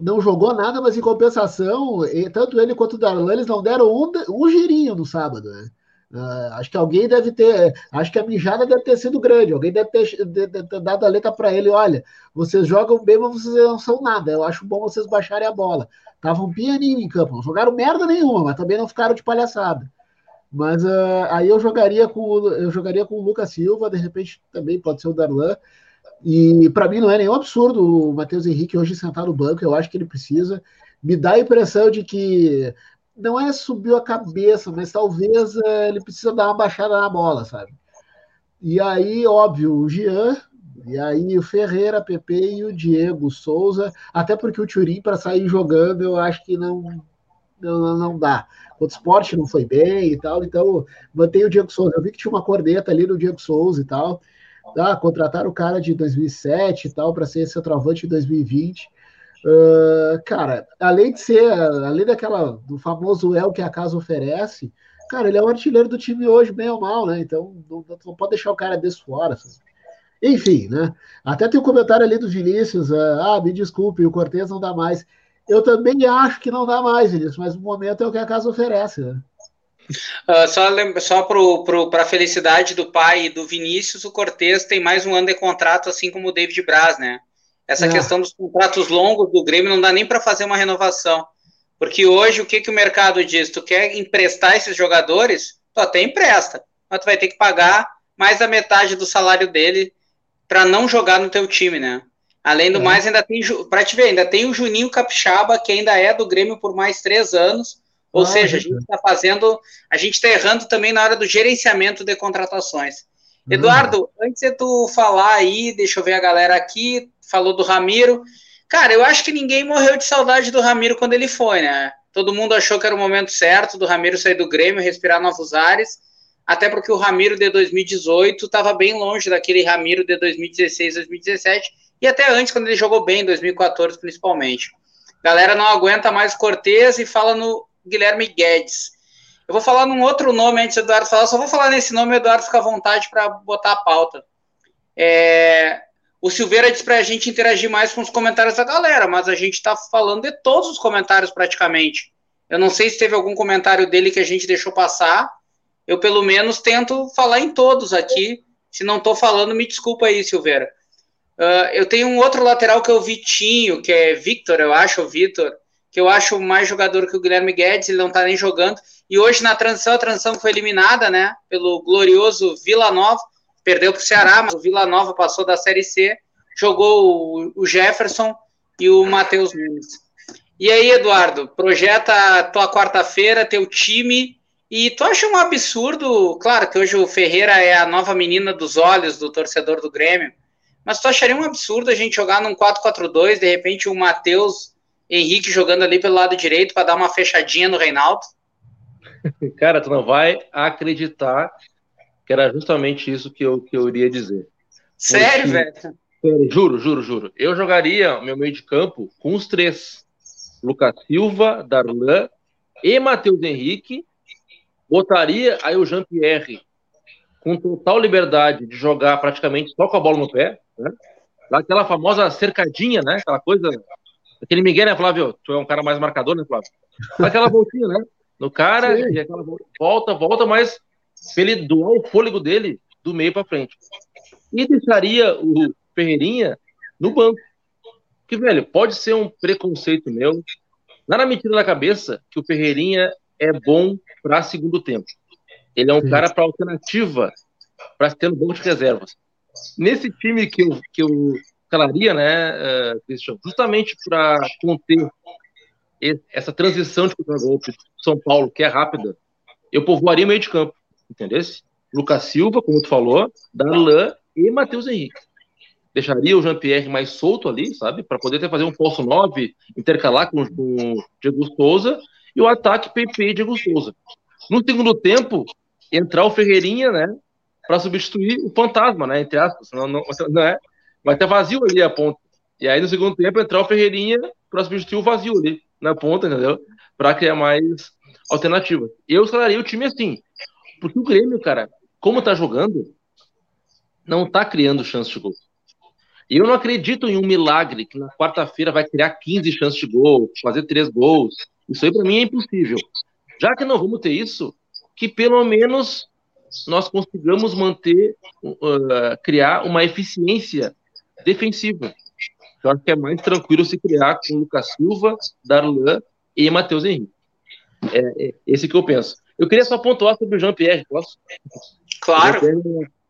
não jogou nada, mas em compensação, tanto ele quanto o Darlan, eles não deram um, um girinho no sábado, né? Uh, acho que alguém deve ter, acho que a mijada deve ter sido grande. Alguém deve ter, de, de, dado a letra para ele: olha, vocês jogam bem, mas vocês não são nada. Eu acho bom vocês baixarem a bola. Estavam pianinho em campo, não jogaram merda nenhuma, mas também não ficaram de palhaçada. Mas uh, aí eu jogaria com eu jogaria com o Lucas Silva, de repente também pode ser o Darlan. E para mim não é nenhum absurdo o Matheus Henrique hoje sentar no banco, eu acho que ele precisa. Me dá a impressão de que não é subiu a cabeça, mas talvez é, ele precisa dar uma baixada na bola, sabe? E aí, óbvio, o Jean, e aí o Ferreira, Pepe e o Diego Souza, até porque o Turim para sair jogando, eu acho que não não, não dá. O esporte não foi bem e tal, então mantém o Diego Souza. Eu vi que tinha uma corneta ali no Diego Souza e tal. Tá? Contrataram o cara de 2007 e tal para ser centroavante em 2020. Uh, cara, além de ser, além daquela do famoso El que a casa oferece, cara, ele é o artilheiro do time hoje, bem ou mal, né? Então não, não pode deixar o cara desse fora. Enfim, né? Até tem um comentário ali do Vinícius, uh, ah, me desculpe, o Cortez não dá mais. Eu também acho que não dá mais, Vinícius, mas no momento é o que a casa oferece, né? Uh, só só para a felicidade do pai e do Vinícius, o Cortez tem mais um ano de contrato, assim como o David Braz, né? Essa é. questão dos contratos longos do Grêmio não dá nem para fazer uma renovação. Porque hoje o que, que o mercado diz? Tu quer emprestar esses jogadores? Tu até empresta, mas tu vai ter que pagar mais da metade do salário dele para não jogar no teu time, né? Além do é. mais, ainda tem, para te ver, ainda tem o Juninho Capixaba, que ainda é do Grêmio por mais três anos. Ou ah, seja, a gente está fazendo, a gente está errando também na hora do gerenciamento de contratações. Uhum. Eduardo, antes de tu falar aí, deixa eu ver a galera aqui, falou do Ramiro. Cara, eu acho que ninguém morreu de saudade do Ramiro quando ele foi, né? Todo mundo achou que era o momento certo do Ramiro sair do Grêmio, respirar novos ares, até porque o Ramiro de 2018 estava bem longe daquele Ramiro de 2016, 2017, e até antes, quando ele jogou bem, em 2014 principalmente. Galera não aguenta mais Cortez e fala no Guilherme Guedes. Eu vou falar num outro nome antes do Eduardo falar, só vou falar nesse nome, o Eduardo fica à vontade para botar a pauta. É, o Silveira disse para a gente interagir mais com os comentários da galera, mas a gente está falando de todos os comentários praticamente. Eu não sei se teve algum comentário dele que a gente deixou passar. Eu, pelo menos, tento falar em todos aqui. Se não estou falando, me desculpa aí, Silveira. Uh, eu tenho um outro lateral que é o Vitinho, que é Victor, eu acho, o Vitor, que eu acho mais jogador que o Guilherme Guedes, ele não está nem jogando. E hoje na transição, a transição foi eliminada, né, pelo glorioso Vila Nova perdeu para o Ceará, mas o Vila Nova passou da Série C, jogou o, Jefferson e o Matheus Nunes. E aí, Eduardo, projeta tua quarta-feira, teu time, e tu acha um absurdo, claro que hoje o Ferreira é a nova menina dos olhos do torcedor do Grêmio, mas tu acharia um absurdo a gente jogar num 4-4-2, de repente o Matheus Henrique jogando ali pelo lado direito para dar uma fechadinha no Reinaldo? Cara, tu não vai acreditar que era justamente isso que eu, que eu iria dizer. Sério, velho? Juro, juro, juro. Eu jogaria meu meio de campo com os três: Lucas Silva, Darlan e Matheus Henrique. Botaria aí o Jean-Pierre com total liberdade de jogar praticamente só com a bola no pé, né? Aquela famosa cercadinha, né? Aquela coisa. Aquele Miguel, né, Flávio? Tu é um cara mais marcador, né, Flávio? Aquela voltinha, né? No cara, Sim. e aquela volta, volta, mas ele doar o fôlego dele do meio para frente. E deixaria o Ferreirinha no banco. Que, velho, pode ser um preconceito meu. Nada me tira da cabeça que o Ferreirinha é bom para segundo tempo. Ele é um Sim. cara para alternativa, para ter no banco de reservas. Nesse time que eu, que eu calaria, né, uh, Christian, justamente para conter essa transição de contra-golpe São Paulo, que é rápida, eu povoaria meio de campo entendeu? Lucas Silva, como tu falou, Darlan e Matheus Henrique. Deixaria o Jean-Pierre mais solto ali, sabe? Para poder ter fazer um falso 9, intercalar com, com o Diego Souza e o ataque PP e Diego Souza. No segundo tempo, entrar o Ferreirinha, né? Para substituir o fantasma, né? Entre aspas. Não, não, não é? Vai ter vazio ali a ponta. E aí, no segundo tempo, entrar o Ferreirinha para substituir o vazio ali na ponta, entendeu? Para criar mais alternativas. Eu escalaria o time assim. Porque o Grêmio, cara, como tá jogando, não tá criando chance de gol. E eu não acredito em um milagre que na quarta-feira vai criar 15 chances de gol, fazer três gols. Isso aí para mim é impossível. Já que não vamos ter isso, que pelo menos nós consigamos manter, uh, criar uma eficiência defensiva. Eu acho que é mais tranquilo se criar com Lucas Silva, Darlan e Matheus Henrique. É, é esse que eu penso. Eu queria só pontuar sobre o Jean-Pierre, posso? Claro.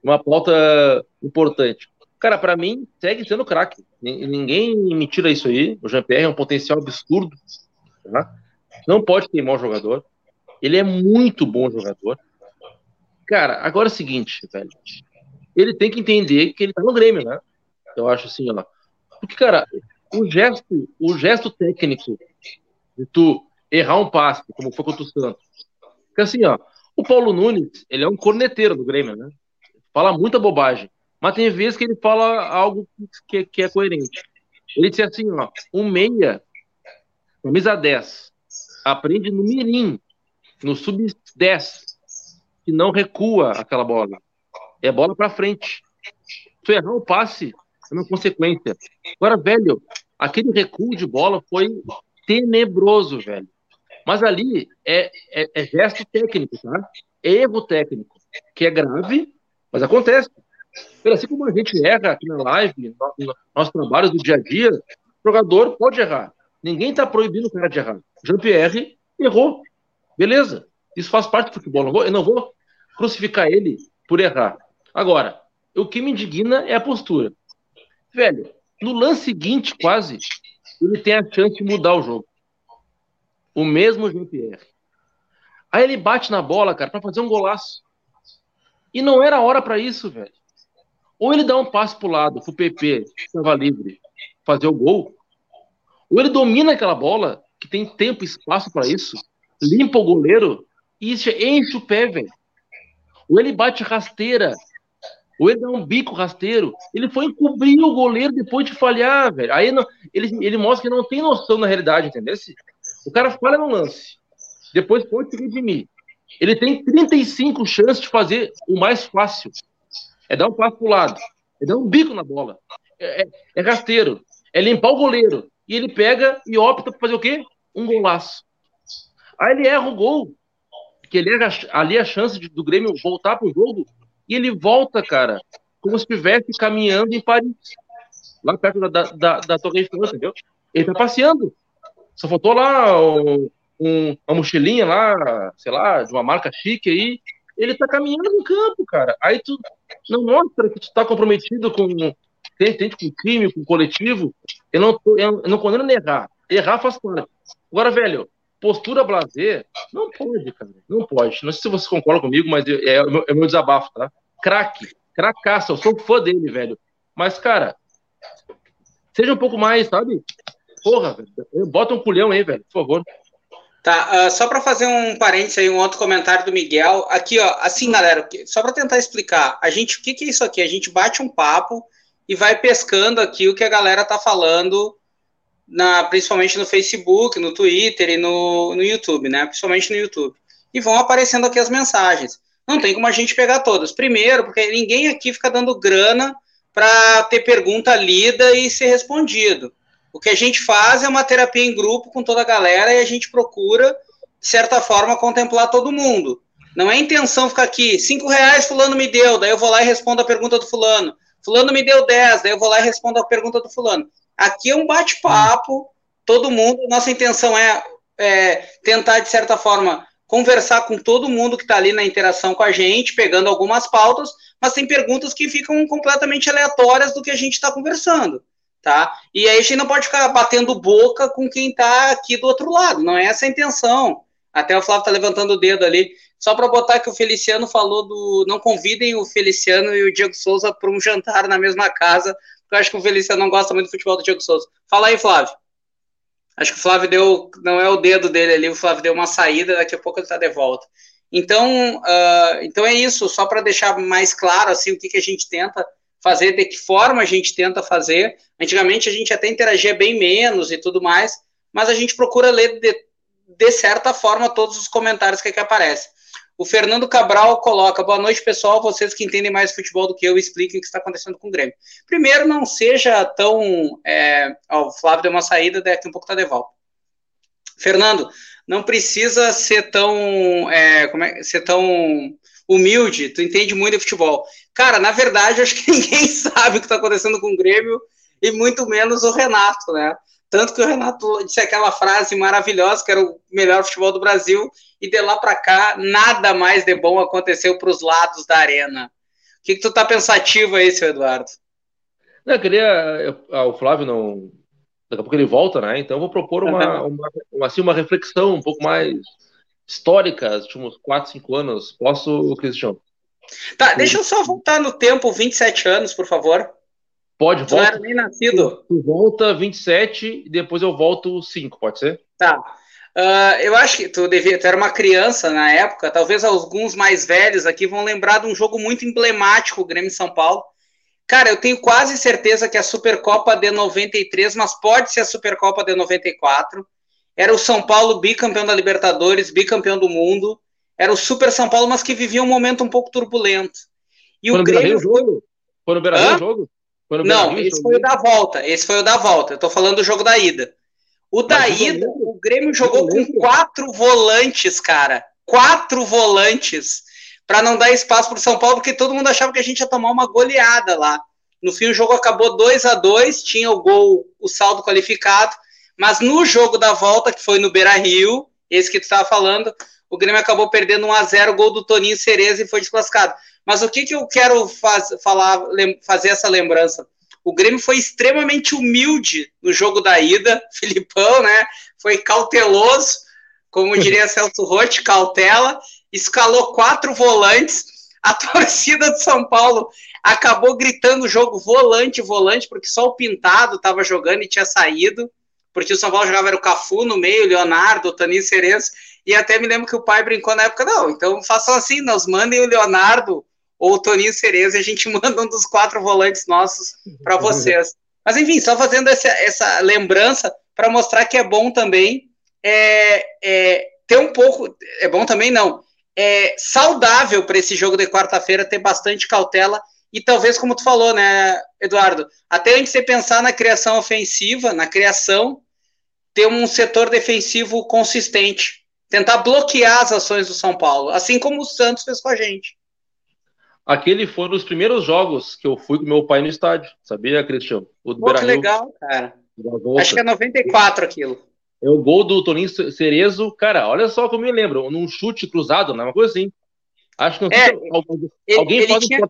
Uma pauta importante. Cara, para mim, segue sendo craque. Ninguém me tira isso aí. O Jean-Pierre é um potencial absurdo. Tá? Não pode queimar o jogador. Ele é muito bom jogador. Cara, agora é o seguinte, velho. Ele tem que entender que ele tá no Grêmio, né? Eu acho assim, ó. Porque, cara, o gesto, o gesto técnico de tu errar um passe, como foi contra o Santos. Porque assim, ó, o Paulo Nunes, ele é um corneteiro do Grêmio, né? Fala muita bobagem. Mas tem vezes que ele fala algo que, que é coerente. Ele disse assim, ó, um meia, camisa 10, aprende no mirim, no sub-10, que não recua aquela bola. É bola para frente. Se errar o passe, é uma consequência. Agora, velho, aquele recuo de bola foi tenebroso, velho. Mas ali é, é, é gesto técnico, tá? É erro técnico, que é grave, mas acontece. Assim como a gente erra aqui na live, no nosso trabalho do dia a dia, o jogador pode errar. Ninguém está proibindo o cara de errar. Jean-Pierre errou. Beleza. Isso faz parte do futebol. Não vou, eu não vou crucificar ele por errar. Agora, o que me indigna é a postura. Velho, no lance seguinte, quase, ele tem a chance de mudar o jogo. O mesmo Jean-Pierre. Aí ele bate na bola, cara, para fazer um golaço. E não era hora para isso, velho. Ou ele dá um passo pro lado, pro PP, estava livre, fazer o gol. Ou ele domina aquela bola, que tem tempo e espaço para isso, limpa o goleiro e enche o pé, velho. Ou ele bate rasteira, ou ele dá um bico rasteiro. Ele foi encobrir o goleiro depois de falhar, velho. Aí não, ele, ele mostra que não tem noção na realidade, entendeu? O cara falha no lance. Depois pode se redimir. Ele tem 35 chances de fazer o mais fácil. É dar um passo pro lado. É dar um bico na bola. É, é, é rasteiro. É limpar o goleiro. E ele pega e opta por fazer o quê? Um golaço. Aí ele erra o gol. Que ele erra ali a chance de, do Grêmio voltar pro jogo. E ele volta, cara, como se estivesse caminhando em Paris. Lá perto da, da, da Torre Eiffel, entendeu? Ele tá passeando. Só faltou lá um, um, uma mochilinha lá, sei lá, de uma marca chique aí. Ele tá caminhando no campo, cara. Aí tu não mostra que tu tá comprometido com tente com o crime, com coletivo. Eu não, tô, eu não condeno errar. Errar faz parte. Agora, velho, postura blazer, não pode, cara. Não pode. Não sei se você concorda comigo, mas é, é, é meu desabafo, tá? Craque, cracaça, eu sou fã dele, velho. Mas, cara, seja um pouco mais, sabe? Porra, velho. Bota um pulhão aí, velho, por favor. Tá, uh, só para fazer um parênteses aí, um outro comentário do Miguel. Aqui, ó, assim, galera, só para tentar explicar, a gente, o que, que é isso aqui? A gente bate um papo e vai pescando aqui o que a galera tá falando, na, principalmente no Facebook, no Twitter e no, no YouTube, né? Principalmente no YouTube. E vão aparecendo aqui as mensagens. Não tem como a gente pegar todas. Primeiro, porque ninguém aqui fica dando grana para ter pergunta lida e ser respondido. O que a gente faz é uma terapia em grupo com toda a galera e a gente procura, de certa forma, contemplar todo mundo. Não é intenção ficar aqui, cinco reais fulano me deu, daí eu vou lá e respondo a pergunta do fulano. Fulano me deu dez, daí eu vou lá e respondo a pergunta do fulano. Aqui é um bate-papo, todo mundo, nossa intenção é, é tentar, de certa forma, conversar com todo mundo que está ali na interação com a gente, pegando algumas pautas, mas tem perguntas que ficam completamente aleatórias do que a gente está conversando tá? E aí a gente não pode ficar batendo boca com quem está aqui do outro lado, não é essa a intenção. Até o Flávio tá levantando o dedo ali, só para botar que o Feliciano falou do não convidem o Feliciano e o Diego Souza para um jantar na mesma casa, porque eu acho que o Feliciano não gosta muito do futebol do Diego Souza. Fala aí, Flávio. Acho que o Flávio deu, não é o dedo dele ali, o Flávio deu uma saída, daqui a pouco ele está de volta. Então, uh, então é isso, só para deixar mais claro assim o que, que a gente tenta fazer, de que forma a gente tenta fazer. Antigamente a gente até interagia bem menos e tudo mais, mas a gente procura ler de, de certa forma todos os comentários que, que aparecem. O Fernando Cabral coloca: boa noite, pessoal. Vocês que entendem mais futebol do que eu, expliquem o que está acontecendo com o Grêmio. Primeiro, não seja tão. É... Ó, o Flávio deu uma saída, daqui um pouco tá de volta. Fernando, não precisa ser tão. É, como é, ser tão humilde, tu entende muito de futebol. Cara, na verdade, acho que ninguém sabe o que está acontecendo com o Grêmio, e muito menos o Renato, né? Tanto que o Renato disse aquela frase maravilhosa que era o melhor futebol do Brasil, e de lá para cá, nada mais de bom aconteceu para os lados da arena. O que, que tu tá pensativo aí, seu Eduardo? Não, eu queria. Eu, ah, o Flávio não. Daqui a pouco ele volta, né? Então eu vou propor uma, uma, uma, assim, uma reflexão um pouco mais histórica, os últimos 4, 5 anos. Posso, Cristiano? Tá, deixa eu só voltar no tempo, 27 anos, por favor. Pode, volta. Não era nem nascido. Tu volta 27 e depois eu volto 5, pode ser? Tá. Uh, eu acho que tu, devia, tu era uma criança na época, talvez alguns mais velhos aqui vão lembrar de um jogo muito emblemático, o Grêmio São Paulo. Cara, eu tenho quase certeza que é a Supercopa de 93, mas pode ser a Supercopa de 94. Era o São Paulo bicampeão da Libertadores, bicampeão do mundo. Era o Super São Paulo, mas que vivia um momento um pouco turbulento. E foi o Grêmio. Jogo? Foi no Beira-Rio o jogo? Não, esse foi o da volta. Esse foi o da volta. Eu tô falando do jogo da ida. O da Mas ida, o Grêmio jogou com quatro volantes, cara. Quatro volantes. para não dar espaço pro São Paulo, porque todo mundo achava que a gente ia tomar uma goleada lá. No fim, o jogo acabou 2 a 2 tinha o gol, o saldo qualificado. Mas no jogo da volta, que foi no Beira Rio, esse que tu estava falando, o Grêmio acabou perdendo 1 a 0 gol do Toninho Cereza e foi desclassificado. Mas o que, que eu quero faz, falar, fazer essa lembrança? O Grêmio foi extremamente humilde no jogo da ida, Filipão, né? Foi cauteloso, como diria Celso Rotti, cautela, escalou quatro volantes. A torcida de São Paulo acabou gritando o jogo volante, volante, porque só o Pintado estava jogando e tinha saído, porque o São Paulo jogava era o Cafu no meio, o Leonardo, o Taninho Cerezo, e até me lembro que o pai brincou na época, não, então façam assim, nós mandem o Leonardo ou o Toninho Cereza, a gente manda um dos quatro volantes nossos para vocês. Mas enfim, só fazendo essa, essa lembrança para mostrar que é bom também é, é, ter um pouco. É bom também não. É saudável para esse jogo de quarta-feira ter bastante cautela e talvez, como tu falou, né, Eduardo, até antes de pensar na criação ofensiva, na criação, ter um setor defensivo consistente, tentar bloquear as ações do São Paulo, assim como o Santos fez com a gente. Aquele foi um dos primeiros jogos que eu fui com meu pai no estádio, sabia, Cristiano? O do Pô, que legal, cara. Acho que é 94 aquilo. É o gol do Toninho Cerezo, cara, olha só como eu me lembro, num chute cruzado, né? Uma coisa assim. Acho que não é, alguém, ele, alguém ele, tinha,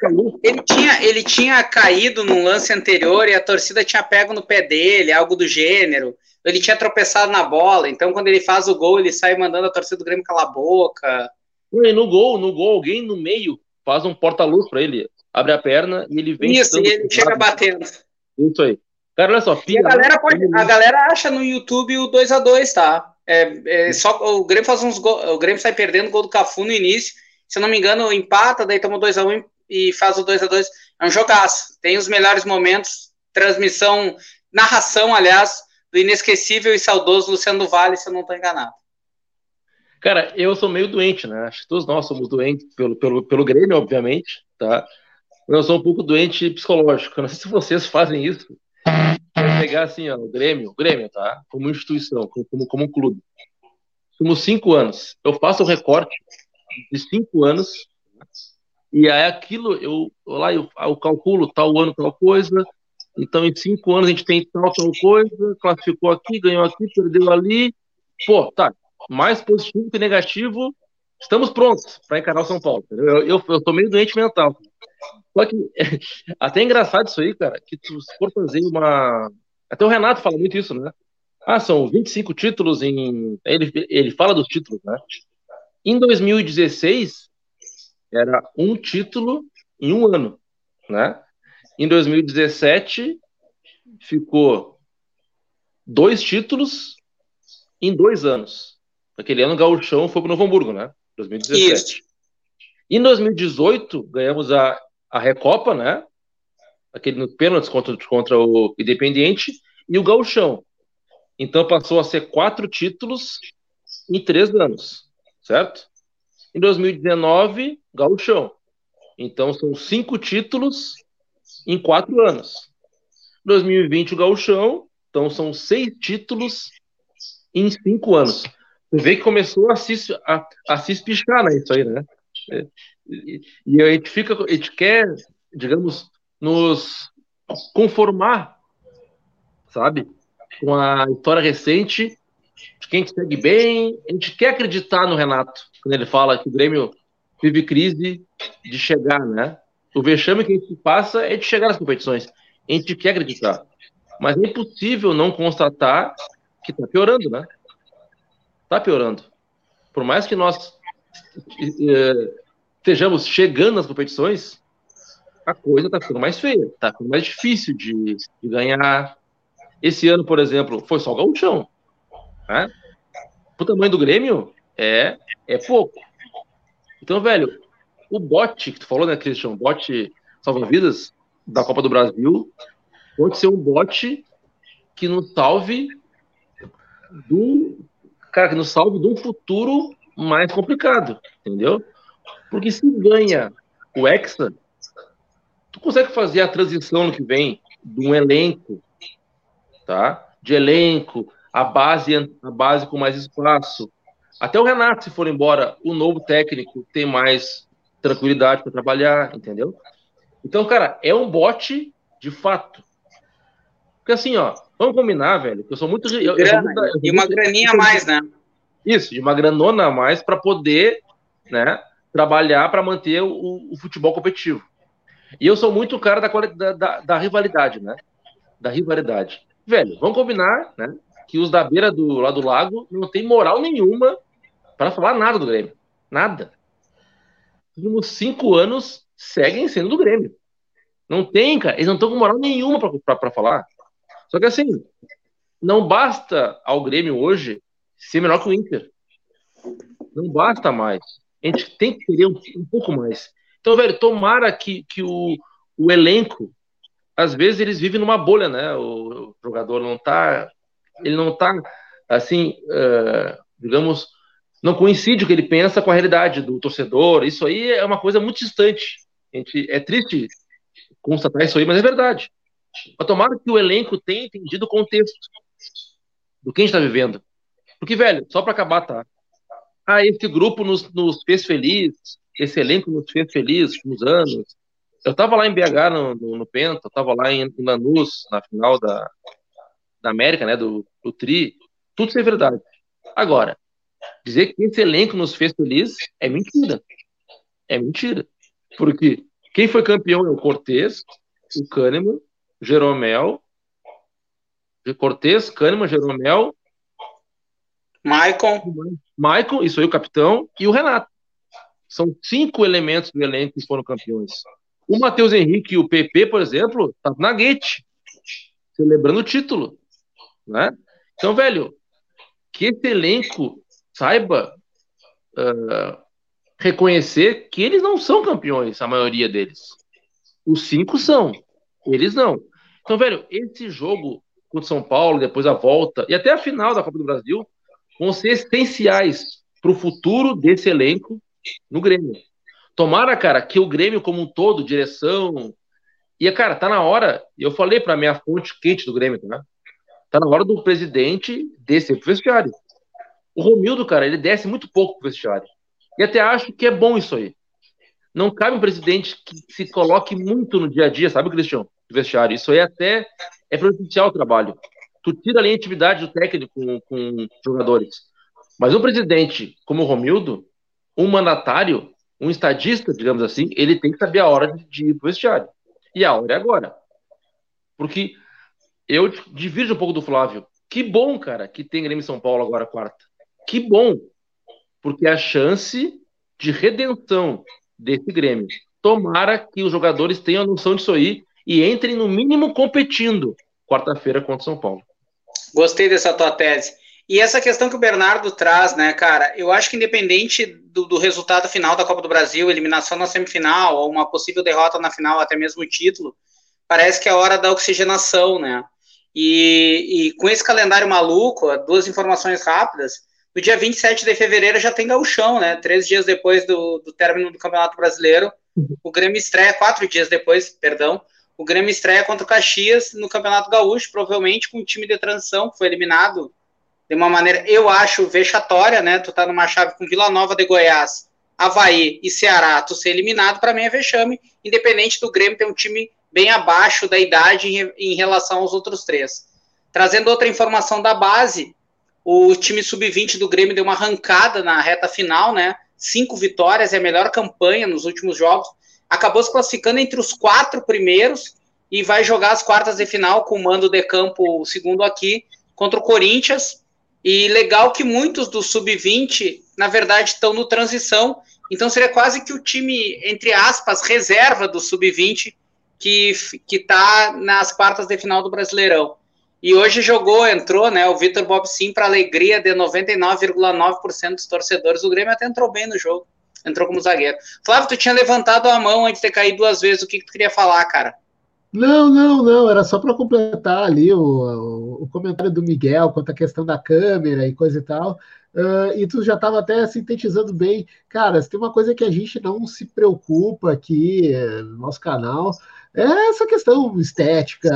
ele, tinha, ele tinha caído num lance anterior e a torcida tinha pego no pé dele, algo do gênero. Ele tinha tropeçado na bola, então quando ele faz o gol, ele sai mandando a torcida do Grêmio calar a boca. E no gol, no gol, alguém no meio faz um porta-luz para ele, abre a perna e ele vem. Isso, e ele chega batendo. Isso aí. Cara, olha só, filha, a, galera pode, a galera acha no YouTube o 2 a 2 tá? É, é, só, o Grêmio faz uns go, o Grêmio sai perdendo o gol do Cafu no início. Se eu não me engano, empata, daí toma 2 a 1 e faz o 2 a 2 É um jogaço. Tem os melhores momentos, transmissão, narração, aliás, do inesquecível e saudoso Luciano Vale, se eu não estou enganado. Cara, eu sou meio doente, né? Acho que todos nós somos doentes pelo, pelo, pelo Grêmio, obviamente, tá? Eu sou um pouco doente psicológico. Eu não sei se vocês fazem isso. pegar assim, ó, o Grêmio, o Grêmio, tá? Como instituição, como, como um clube. Somos cinco anos. Eu faço o recorte de cinco anos e aí aquilo, eu lá eu, eu calculo tal ano tal coisa. Então, em cinco anos a gente tem tal, tal coisa, classificou aqui, ganhou aqui, perdeu ali. Pô, tá, mais positivo que negativo, estamos prontos para encarar o São Paulo. Eu, eu, eu tô meio doente mental. Só que até é engraçado isso aí, cara, que tu se for fazer uma. Até o Renato fala muito isso, né? Ah, são 25 títulos em. Ele, ele fala dos títulos, né? Em 2016, era um título em um ano, né? Em 2017, ficou dois títulos em dois anos. Naquele ano, o Gauchão foi para o Novo Hamburgo, né? 2017. Isso. Em 2018, ganhamos a, a Recopa, né? Aquele no pênaltis contra, contra o Independiente e o Gauchão. Então passou a ser quatro títulos em três anos, certo? Em 2019, Gauchão. Então são cinco títulos em quatro anos. 2020, o Gauchão. Então são seis títulos em cinco anos. Você vê que começou a se, a, a se espichar, né? Isso aí, né? É, e, e a gente fica, a gente quer, digamos, nos conformar, sabe? Com a história recente de quem segue bem. A gente quer acreditar no Renato, quando ele fala que o Grêmio vive crise de chegar, né? O vexame que a gente passa é de chegar nas competições. A gente quer acreditar. Mas é impossível não constatar que está piorando, né? Está piorando. Por mais que nós eh, estejamos chegando nas competições, a coisa está ficando mais feia, está ficando mais difícil de, de, ganhar. Esse ano, por exemplo, foi só o gauchão. Né? O tamanho do Grêmio é, é pouco. Então, velho, o bote que tu falou, né, Christian? Bote salva-vidas da Copa do Brasil pode ser um bote que nos salve do. Cara, que nos salve de um futuro mais complicado, entendeu? Porque se ganha o Hexa, tu consegue fazer a transição no que vem de um elenco, tá? De elenco, a base, a base com mais espaço. Até o Renato, se for embora, o novo técnico tem mais tranquilidade para trabalhar, entendeu? Então, cara, é um bote de fato. Porque assim, ó, vamos combinar, velho, que eu sou muito. Eu, Grana, eu sou muito, e uma graninha a mais, né? Isso, de uma granona a mais para poder, né, trabalhar para manter o, o, futebol competitivo. E eu sou muito cara da, da, da, rivalidade, né? Da rivalidade. Velho, vamos combinar, né? Que os da beira do lá do lago não tem moral nenhuma para falar nada do Grêmio. Nada. Os últimos cinco anos seguem sendo do Grêmio. Não tem, cara. Eles não estão com moral nenhuma para falar. Só que assim, não basta ao Grêmio hoje ser melhor que o Inter. Não basta mais. A gente tem que querer um, um pouco mais. Então, velho, tomara que, que o, o elenco, às vezes eles vivem numa bolha, né? O, o jogador não tá, ele não tá, assim, uh, digamos, não coincide o que ele pensa com a realidade do torcedor. Isso aí é uma coisa muito distante. A gente, é triste constatar isso aí, mas é verdade. Mas tomara que o elenco tenha entendido o contexto do que a gente está vivendo. Porque, velho, só para acabar, tá? Ah, esse grupo nos, nos fez feliz, esse elenco nos fez feliz nos anos. Eu tava lá em BH no, no, no Penta, eu tava lá em, em Lanús, na final da, da América, né, do, do Tri. Tudo isso é verdade. Agora, dizer que esse elenco nos fez feliz é mentira. É mentira. Porque quem foi campeão é o Cortez, o Kahneman, Jeromel, Cortez, Kahneman, Jeromel Maicon. Maicon, isso aí, o capitão, e o Renato. São cinco elementos do elenco que foram campeões. O Matheus Henrique e o PP, por exemplo, tá na Gate, celebrando o título. Né? Então, velho, que esse elenco saiba uh, reconhecer que eles não são campeões, a maioria deles. Os cinco são, eles não. Então, velho, esse jogo contra o São Paulo, depois a volta, e até a final da Copa do Brasil, vão ser essenciais para o futuro desse elenco no Grêmio. Tomara, cara, que o Grêmio como um todo, direção. E, cara, tá na hora. Eu falei para minha fonte quente do Grêmio, tá? Tá na hora do presidente descer pro vestiário. O Romildo, cara, ele desce muito pouco pro vestiário. E até acho que é bom isso aí. Não cabe um presidente que se coloque muito no dia a dia, sabe, Cristiano? Do vestiário. Isso aí até é prejudicial ao trabalho tu tira ali a atividade do técnico com, com jogadores. Mas um presidente como o Romildo, um mandatário, um estadista, digamos assim, ele tem que saber a hora de ir pro vestiário. E a hora é agora. Porque eu divido um pouco do Flávio. Que bom, cara, que tem Grêmio São Paulo agora quarta. Que bom. Porque a chance de redenção desse Grêmio. Tomara que os jogadores tenham a noção disso aí e entrem no mínimo competindo quarta-feira contra São Paulo. Gostei dessa tua tese. E essa questão que o Bernardo traz, né, cara, eu acho que independente do, do, resultado final da Copa do Brasil, eliminação na semifinal, ou uma possível derrota na final, até mesmo o título, parece que é a hora da oxigenação, né? E, e com esse calendário maluco, duas informações rápidas, no dia 27 de fevereiro já tem gauchão, né? Três dias depois do, do término do Campeonato Brasileiro, o Grêmio estreia, quatro dias depois, perdão, o Grêmio estreia contra o Caxias no Campeonato Gaúcho, provavelmente com um time de transição que foi eliminado de uma maneira, eu acho, vexatória, né? Tu tá numa chave com Vila Nova de Goiás, Havaí e Ceará, tu ser eliminado, para mim é vexame, independente do Grêmio ter um time bem abaixo da idade em, em relação aos outros três. Trazendo outra informação da base, o time sub-20 do Grêmio deu uma arrancada na reta final, né? Cinco vitórias, é a melhor campanha nos últimos jogos. Acabou se classificando entre os quatro primeiros e vai jogar as quartas de final com o mando de campo, segundo aqui, contra o Corinthians. E legal que muitos do sub-20, na verdade, estão no transição. Então seria quase que o time, entre aspas, reserva do sub-20 que está nas quartas de final do Brasileirão. E hoje jogou, entrou, né, o Vitor Bob Sim para alegria de 99,9% dos torcedores. O Grêmio até entrou bem no jogo. Entrou como zagueiro. Flávio, tu tinha levantado a mão antes de ter caído duas vezes. O que, que tu queria falar, cara? Não, não, não. Era só para completar ali o, o, comentário do Miguel quanto à questão da câmera e coisa e tal. Uh, e tu já estava até sintetizando bem. Cara, se tem uma coisa que a gente não se preocupa aqui eh, no nosso canal é essa questão estética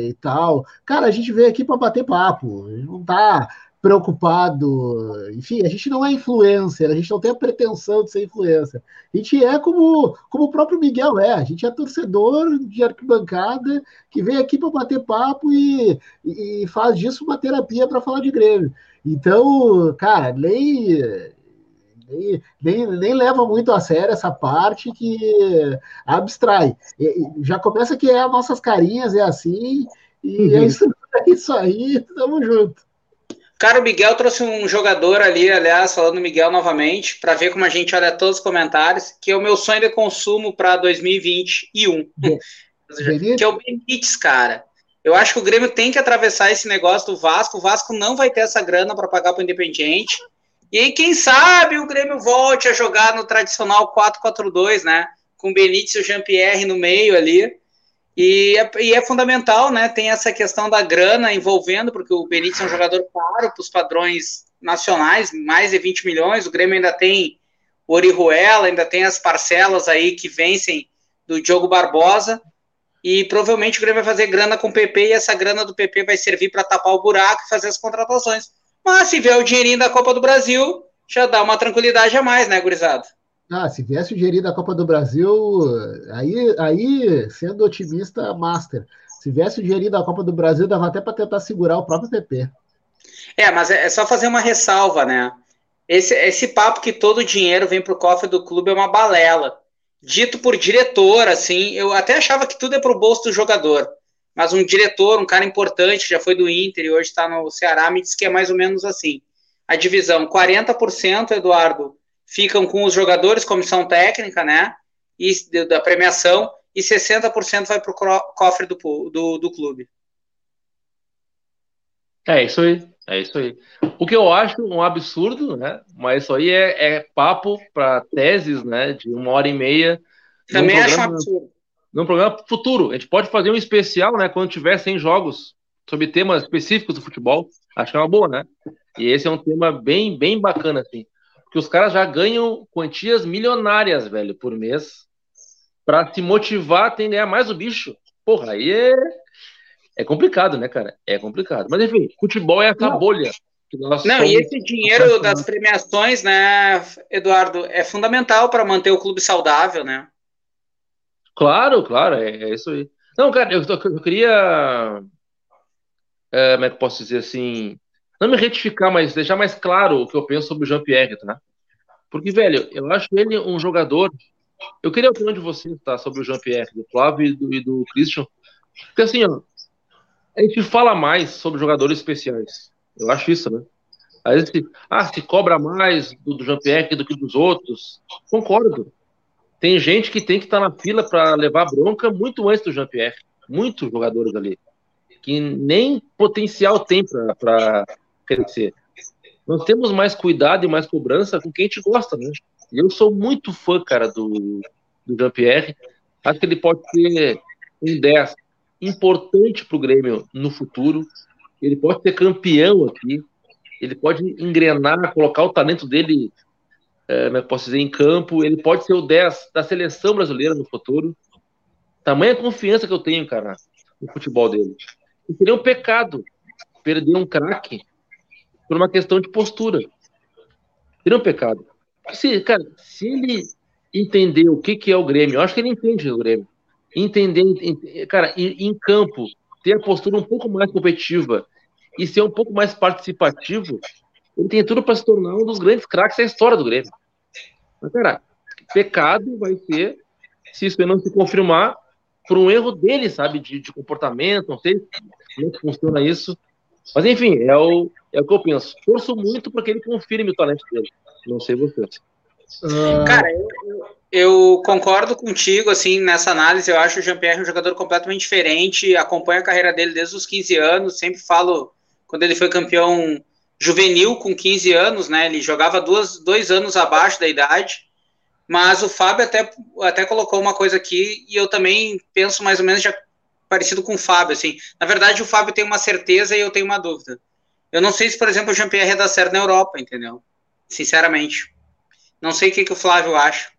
e tal. Cara, a gente veio aqui para bater papo, não está preocupado. Enfim, a gente não é influencer, a gente não tem a pretensão de ser influencer. A gente é como, como o próprio Miguel é, a gente é torcedor de arquibancada que vem aqui para bater papo e, e faz disso uma terapia para falar de Grêmio. Então, cara, nem nem, nem, nem leva muito a sério essa parte que abstrai. Já começa que é as nossas carinhas, é assim, e uhum. é, isso, é isso aí, tamo junto. Cara, o Miguel trouxe um jogador ali, aliás, falando Miguel novamente, para ver como a gente olha todos os comentários, que é o meu sonho de consumo para 2021. que é o Benítez, cara. Eu acho que o Grêmio tem que atravessar esse negócio do Vasco. O Vasco não vai ter essa grana para pagar para o Independiente. E aí, quem sabe o Grêmio volte a jogar no tradicional 4-4-2, né? Com o Benítez e o Jean-Pierre no meio ali. E é, e é, fundamental, né? Tem essa questão da grana envolvendo, porque o Benítez é um jogador caro para os padrões nacionais, mais de 20 milhões. O Grêmio ainda tem o Orihuela, ainda tem as parcelas aí que vencem do Diogo Barbosa. E provavelmente o Grêmio vai fazer grana com o PP e essa grana do PP vai servir para tapar o buraco e fazer as contratações. Mas se vier o dinheirinho da Copa do Brasil, já dá uma tranquilidade a mais, né, gurizada? Ah, se viesse o dinheirinho da Copa do Brasil, aí, aí sendo otimista, master. Se viesse o dinheirinho da Copa do Brasil, dava até para tentar segurar o próprio PP. É, mas é, é só fazer uma ressalva, né? Esse, esse papo que todo o dinheiro vem para o cofre do clube é uma balela. Dito por diretor, assim, eu até achava que tudo é para o bolso do jogador mas um diretor, um cara importante, já foi do Inter e hoje está no Ceará, me disse que é mais ou menos assim. A divisão, 40%, Eduardo, ficam com os jogadores, comissão técnica, né? E da premiação, e 60% vai para o cofre do, do, do clube. É isso aí, é isso aí. O que eu acho um absurdo, né? Mas isso aí é, é papo para teses, né? De uma hora e meia. Também acho um absurdo num programa futuro. A gente pode fazer um especial, né, quando tiver 100 jogos sobre temas específicos do futebol. Acho que é uma boa, né? E esse é um tema bem, bem bacana, assim. Porque os caras já ganham quantias milionárias, velho, por mês, para se motivar a ganhar mais o bicho. Porra, aí é, é complicado, né, cara? É complicado. Mas enfim, futebol é essa Não. bolha. Não, e esse dinheiro das premiações, né, Eduardo, é fundamental para manter o clube saudável, né? Claro, claro, é, é isso aí. Não, cara, eu, eu queria. É, como é que posso dizer assim? Não me retificar, mas deixar mais claro o que eu penso sobre o Jean-Pierre, tá? Porque, velho, eu acho ele um jogador. Eu queria a opinião de vocês, tá? Sobre o Jean-Pierre, do Flávio e do, e do Christian. Porque, assim, ó, a gente fala mais sobre jogadores especiais. Eu acho isso, né? Às vezes, ah, se cobra mais do, do Jean-Pierre do que dos outros. Concordo. Tem gente que tem que estar tá na fila para levar bronca muito antes do Jean-Pierre. Muitos jogadores ali. Que nem potencial tem para crescer. Nós temos mais cuidado e mais cobrança com quem a gente gosta, né? Eu sou muito fã, cara, do, do Jean-Pierre. Acho que ele pode ser um 10 importante para o Grêmio no futuro. Ele pode ser campeão aqui. ele pode engrenar, colocar o talento dele, é, é posso dizer, em campo, ele pode ser o 10 da seleção brasileira no futuro. Tamanha confiança que eu tenho, cara, no futebol dele. E seria um pecado perder um craque por uma questão de postura. Seria um pecado. Se, cara, se ele entender o que, que é o Grêmio, eu acho que ele entende o Grêmio. Entender, cara, em campo, ter a postura um pouco mais competitiva e ser um pouco mais participativo, ele tem tudo para se tornar um dos grandes craques da história do Grêmio. Mas, cara, pecado vai ser se isso não se confirmar por um erro dele, sabe, de, de comportamento, não sei como é funciona isso. Mas, enfim, é o, é o que eu penso. Torço muito para que ele confirme o talento dele. Não sei vocês. Uh... Cara, eu, eu, concordo contigo, assim, nessa análise. Eu acho o Jean-Pierre um jogador completamente diferente. Acompanho a carreira dele desde os 15 anos. Sempre falo quando ele foi campeão juvenil com 15 anos, né? Ele jogava duas, dois anos abaixo da idade. Mas o Fábio até, até colocou uma coisa aqui e eu também penso mais ou menos já parecido com o Fábio, assim. Na verdade, o Fábio tem uma certeza e eu tenho uma dúvida. Eu não sei se, por exemplo, o Jean-Pierre ia certo na Europa, entendeu? Sinceramente. Não sei o que, que o Flávio acha.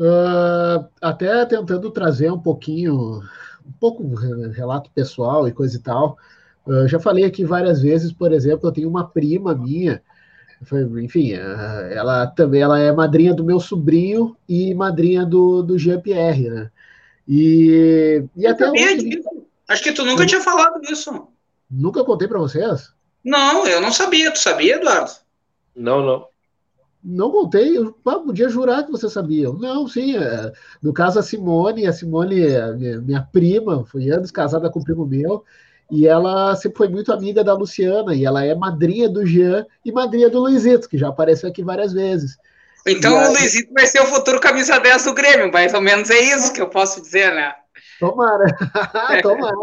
Uh, até tentando trazer um pouquinho, um pouco relato pessoal e coisa e tal. Uh, já falei aqui várias vezes, por exemplo, eu tenho uma prima minha, foi, enfim, uh, ela também ela é madrinha do meu sobrinho e madrinha do, do Jean-Pierre, né? E, e até hoje, Acho que tu nunca eu, tinha falado disso. Nunca contei para vocês? Não, eu não sabia. Tu sabia, Eduardo? Não, não. Não contei, eu podia jurar que você sabia. Não, sim. É, no caso, a Simone, a Simone, minha, minha prima, foi anos casada com o primo meu, e ela sempre foi muito amiga da Luciana, e ela é madrinha do Jean e madrinha do Luizito, que já apareceu aqui várias vezes. Então aí... o Luizito vai ser o futuro camisa 10 do Grêmio, mais ou menos é isso que eu posso dizer, né? Tomara, tomara,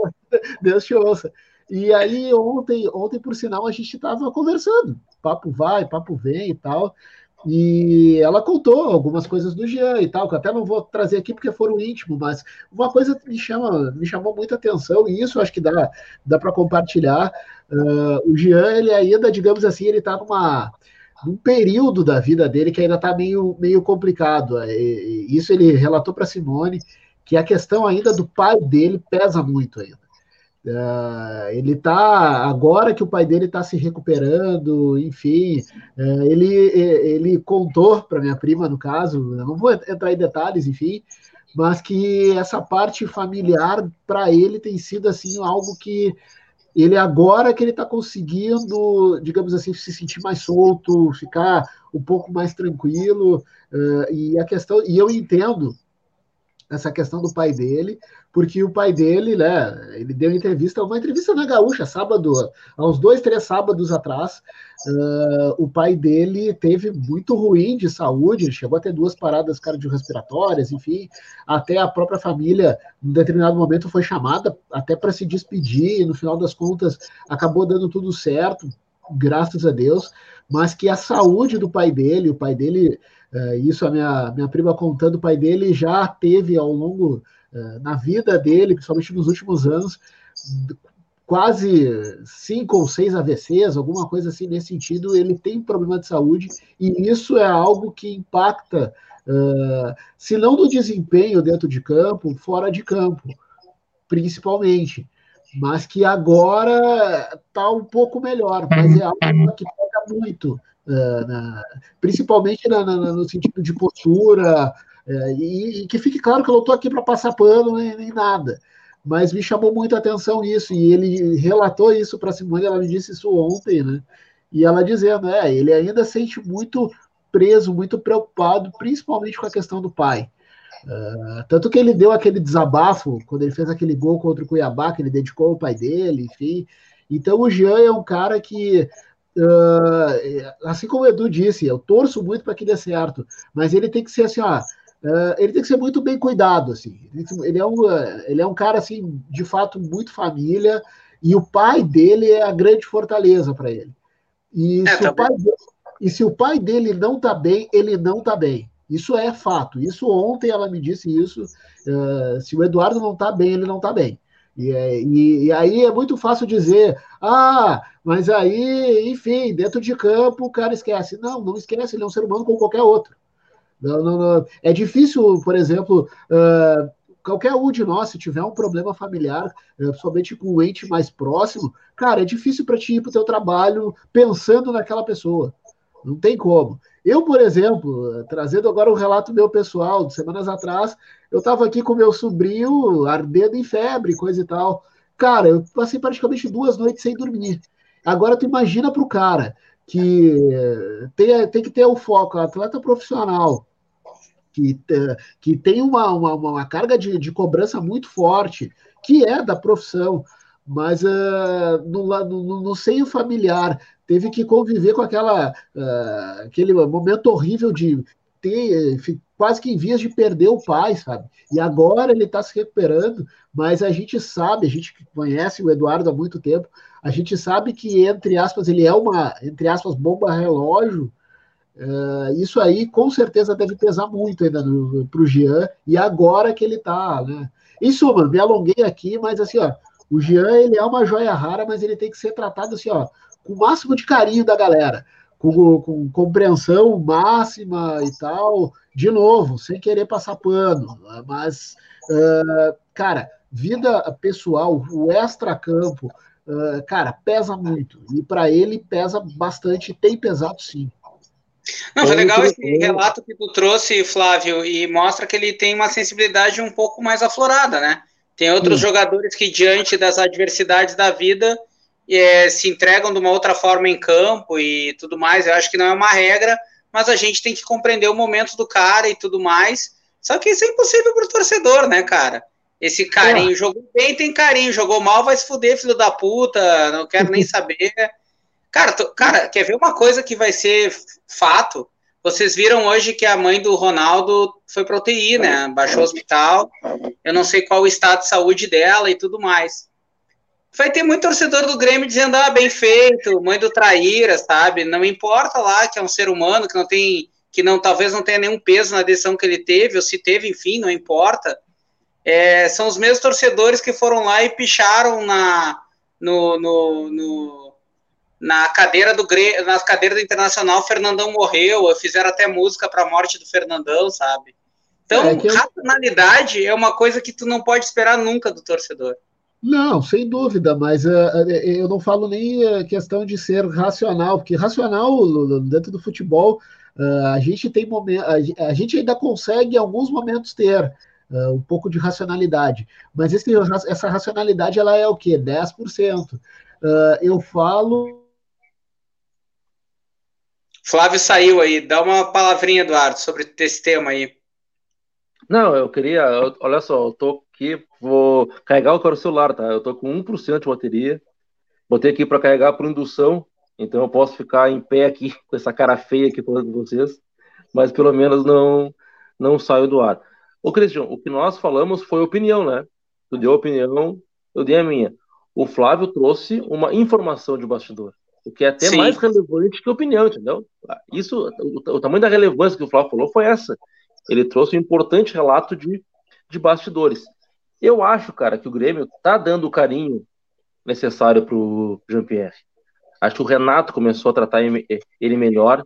Deus te ouça. E aí ontem, ontem por sinal, a gente estava conversando, papo vai, papo vem e tal, e ela contou algumas coisas do Jean e tal, que eu até não vou trazer aqui porque foram íntimos, mas uma coisa me, chama, me chamou muita atenção, e isso acho que dá, dá para compartilhar. Uh, o Jean, ele ainda, digamos assim, ele está numa, num período da vida dele que ainda está meio, meio complicado. E, isso ele relatou para Simone, que a questão ainda do pai dele pesa muito ainda. Uh, ele está agora que o pai dele está se recuperando, enfim, uh, ele, ele contou para minha prima, no caso, não vou entrar em detalhes, enfim, mas que essa parte familiar para ele tem sido assim algo que ele agora que ele está conseguindo, digamos assim, se sentir mais solto, ficar um pouco mais tranquilo, uh, e a questão, e eu entendo essa questão do pai dele, porque o pai dele, né, ele deu entrevista, uma entrevista na Gaúcha, sábado, há uns dois, três sábados atrás, uh, o pai dele teve muito ruim de saúde, chegou a ter duas paradas cardiorrespiratórias, enfim, até a própria família, em determinado momento, foi chamada até para se despedir, e no final das contas, acabou dando tudo certo, graças a Deus, mas que a saúde do pai dele, o pai dele, uh, isso a minha, minha prima contando, o pai dele já teve ao longo é, na vida dele, principalmente nos últimos anos, quase cinco ou seis AVCs, alguma coisa assim nesse sentido, ele tem problema de saúde, e isso é algo que impacta, uh, se não no desempenho dentro de campo, fora de campo, principalmente. Mas que agora está um pouco melhor, mas é algo que pega muito, uh, na, principalmente na, na, no sentido de postura, é, e, e, que fique claro que eu não estou aqui para passar pano nem, nem, nada. Mas me chamou muito a atenção isso, e ele relatou isso para Simone, ela me disse isso ontem, né? E ela dizendo, é, ele ainda sente muito preso, muito preocupado, principalmente com a questão do pai. Uh, tanto que ele deu aquele desabafo quando ele fez aquele gol contra o Cuiabá, que ele dedicou ao pai dele, enfim. Então o Jean é um cara que Uh, assim como o Edu disse, eu torço muito para que dê certo, mas ele tem que ser assim, ó, Uh, ele tem que ser muito bem cuidado, assim. Ele é, um, ele é um cara, assim, de fato, muito família, e o pai dele é a grande fortaleza para ele. E, é, se tá o pai dele, e se o pai dele não está bem, ele não está bem. Isso é fato. Isso ontem ela me disse isso. Uh, se o Eduardo não está bem, ele não está bem. E, é, e, e, aí é muito fácil dizer, ah, mas aí, enfim, dentro de campo o cara esquece. Não, não esquece, ele é um ser humano como qualquer outro. Não, não, não. É difícil, por exemplo, uh, qualquer um de nós, se tiver um problema familiar, principalmente com um ente mais próximo, cara, é difícil para ti ir para o teu trabalho pensando naquela pessoa. Não tem como. Eu, por exemplo, trazendo agora um relato meu pessoal, de semanas atrás, eu estava aqui com meu sobrinho, ardendo em febre, coisa e tal. Cara, eu passei praticamente duas noites sem dormir. Agora, tu imagina para o cara que tem, tem que ter o foco, atleta profissional, que, que tem uma, uma, uma carga de, de cobrança muito forte, que é da profissão, mas uh, no, no, no, seio familiar teve que conviver com aquela, uh, aquele momento horrível de ter quase que em vias de perder o pai, sabe? E agora ele está se recuperando, mas a gente sabe, a gente conhece o Eduardo há muito tempo, a gente sabe que, entre aspas, ele é uma, entre aspas, bomba relógio. Uh, isso aí com certeza deve pesar muito ainda para o Jean, e agora que ele está, né? Em suma, me alonguei aqui, mas assim, ó, o Jean ele é uma joia rara, mas ele tem que ser tratado assim, ó, com o máximo de carinho da galera, com, com compreensão máxima e tal, de novo, sem querer passar pano, mas, uh, cara, vida pessoal, o extra-campo, uh, cara, pesa muito, e para ele pesa bastante, tem pesado sim. Não, foi legal esse relato que tu trouxe, Flávio, e mostra que ele tem uma sensibilidade um pouco mais aflorada, né? Tem outros Sim. jogadores que, diante das adversidades da vida, é, se entregam de uma outra forma em campo e tudo mais. Eu acho que não é uma regra, mas a gente tem que compreender o momento do cara e tudo mais. Só que isso é impossível para o torcedor, né, cara? Esse carinho, é. jogou bem, tem carinho, jogou mal, vai se fuder, filho da puta, não quero nem saber. Cara, tô, cara, quer ver uma coisa que vai ser fato? Vocês viram hoje que a mãe do Ronaldo foi para UTI, né? Baixou o hospital. Eu não sei qual o estado de saúde dela e tudo mais vai ter muito torcedor do Grêmio dizendo, ah, bem feito, mãe do traíra, sabe? Não importa lá que é um ser humano, que não tem, que não, talvez não tenha nenhum peso na decisão que ele teve, ou se teve, enfim, não importa. É, são os mesmos torcedores que foram lá e picharam na, no, no, no na cadeira do Grêmio, na cadeira do Internacional, Fernandão morreu, fizeram até música para a morte do Fernandão, sabe? Então, é eu... racionalidade é uma coisa que tu não pode esperar nunca do torcedor. Não, sem dúvida, mas uh, eu não falo nem a questão de ser racional, porque racional dentro do futebol uh, a gente tem momento, a, gente ainda consegue em alguns momentos ter uh, um pouco de racionalidade, mas esse, essa racionalidade ela é o quê? 10%. eu falo. Flávio saiu aí, dá uma palavrinha, Eduardo, sobre esse tema aí. Não, eu queria, olha só, eu tô aqui, vou carregar o celular, tá? Eu tô com 1% de bateria. Botei aqui para carregar por indução, então eu posso ficar em pé aqui com essa cara feia aqui falando com vocês, mas pelo menos não não saio do ar. Ô, Cristian, o que nós falamos foi opinião, né? Tu deu a opinião, eu dei a minha. O Flávio trouxe uma informação de bastidor, o que é até Sim. mais relevante que opinião, entendeu? Isso, o, o tamanho da relevância que o Flávio falou foi essa. Ele trouxe um importante relato de, de bastidores. Eu acho, cara, que o Grêmio tá dando o carinho necessário pro Jean-Pierre. Acho que o Renato começou a tratar ele melhor.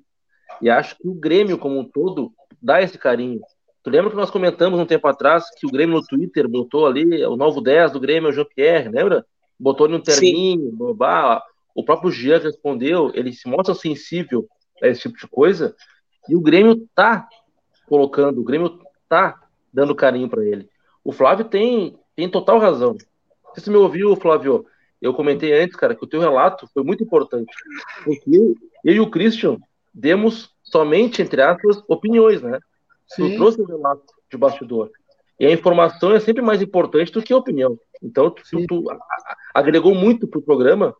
E acho que o Grêmio, como um todo, dá esse carinho. Tu lembra que nós comentamos um tempo atrás que o Grêmio no Twitter botou ali o novo 10 do Grêmio, o Jean-Pierre, lembra? Botou ali um terminho, babá. O próprio Jean respondeu, ele se mostra sensível a esse tipo de coisa. E o Grêmio tá colocando, o Grêmio tá dando carinho para ele. O Flávio tem, tem total razão. Você me ouviu, Flávio? Eu comentei antes, cara, que o teu relato foi muito importante. Porque eu, eu e o Christian demos somente, entre aspas, opiniões, né? Sim. Tu trouxe o relato de bastidor. E a informação é sempre mais importante do que a opinião. Então, tu, tu agregou muito pro programa.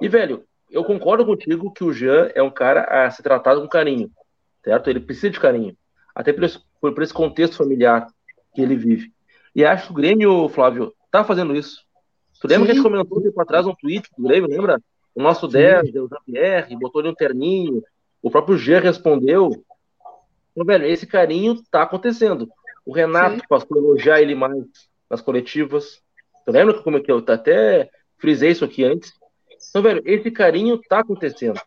E, velho, eu concordo contigo que o Jean é um cara a ser tratado com carinho, certo? Ele precisa de carinho. Até por esse, por esse contexto familiar que ele vive. E acho que o Grêmio, Flávio, tá fazendo isso. Tu lembra Sim. que a gente comentou um tempo atrás um tweet do Grêmio, lembra? O nosso 10, o Jean-Pierre, botou ali um terninho, o próprio G respondeu. Então, velho, esse carinho tá acontecendo. O Renato Sim. passou a elogiar ele mais nas coletivas. Tu lembra como é que eu até frisei isso aqui antes? Então, velho, esse carinho tá acontecendo.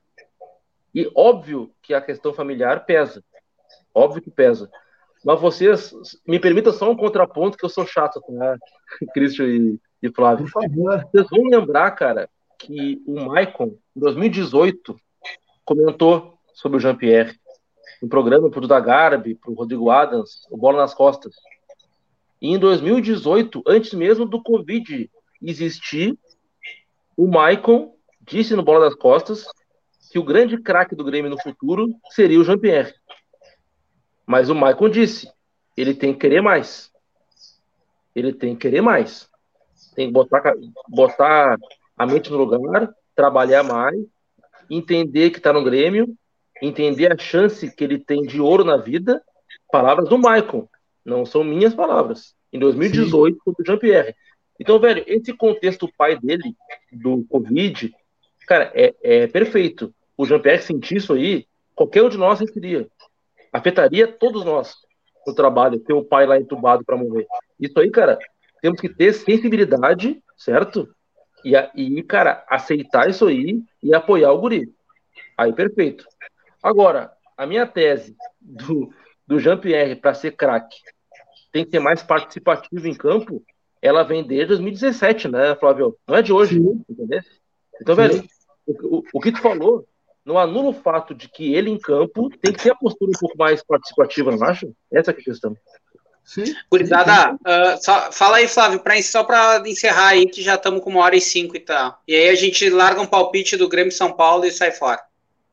E óbvio que a questão familiar pesa. Óbvio que pesa. Mas vocês, me permitam só um contraponto que eu sou chato, tá? Cristian e, e Flávio. Por favor. Vocês vão lembrar, cara, que o Maicon, em 2018, comentou sobre o Jean-Pierre. Um programa para o Duda Garbi, para o Rodrigo Adams, o Bola nas Costas. E em 2018, antes mesmo do Covid existir, o Maicon disse no Bola das Costas que o grande craque do Grêmio no futuro seria o Jean-Pierre. Mas o Maicon disse, ele tem que querer mais. Ele tem que querer mais. Tem que botar, botar a mente no lugar, trabalhar mais, entender que está no Grêmio, entender a chance que ele tem de ouro na vida. Palavras do Maicon, não são minhas palavras. Em 2018, com o Jean-Pierre. Então, velho, esse contexto pai dele, do Covid, cara, é, é perfeito. O Jean-Pierre sentir isso aí, qualquer um de nós sentiria. Afetaria todos nós no trabalho, ter o pai lá entubado para morrer. Isso aí, cara, temos que ter sensibilidade, certo? E, e, cara, aceitar isso aí e apoiar o guri. Aí, perfeito. Agora, a minha tese do, do Jean-Pierre para ser craque tem que ser mais participativo em campo, ela vem desde 2017, né, Flávio? Não é de hoje, Sim. entendeu? Então, Sim. velho, o, o, o, que tu falou não anula o fato de que ele em campo tem que ter a postura um pouco mais participativa, não acha? Essa é a questão. Sim. Curizada, uh, fala aí, Flávio, pra, só para encerrar aí, que já estamos com uma hora e cinco e tal. E aí a gente larga um palpite do Grêmio São Paulo e sai fora.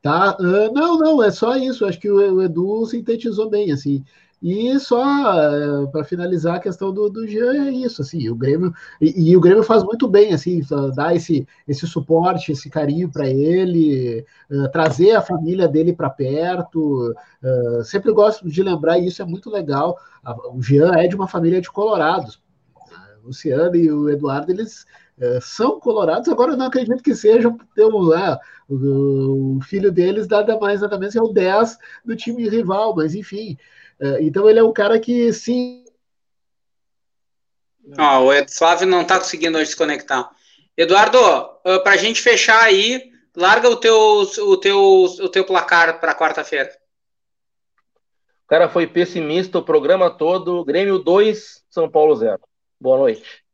Tá, uh, não, não, é só isso. Acho que o, o Edu sintetizou bem, assim. E só uh, para finalizar a questão do, do Jean é isso, assim, o Grêmio e, e, o Grêmio faz muito bem, assim, dar esse, esse suporte, esse carinho para ele, uh, trazer a família dele para perto. Uh, sempre gosto de lembrar e isso é muito legal. O Jean é de uma família de colorados. Luciano e o Eduardo eles são colorados. Agora eu não acredito que sejam um, é, o, o filho deles nada mais nada menos é o 10 do time rival, mas enfim. É, então ele é um cara que sim. Ó, o Flávio não está conseguindo hoje se conectar. Eduardo, para a gente fechar aí, larga o teu, o teu, o teu placar para quarta-feira. O cara foi pessimista o programa todo. Grêmio 2, São Paulo 0. Boa noite.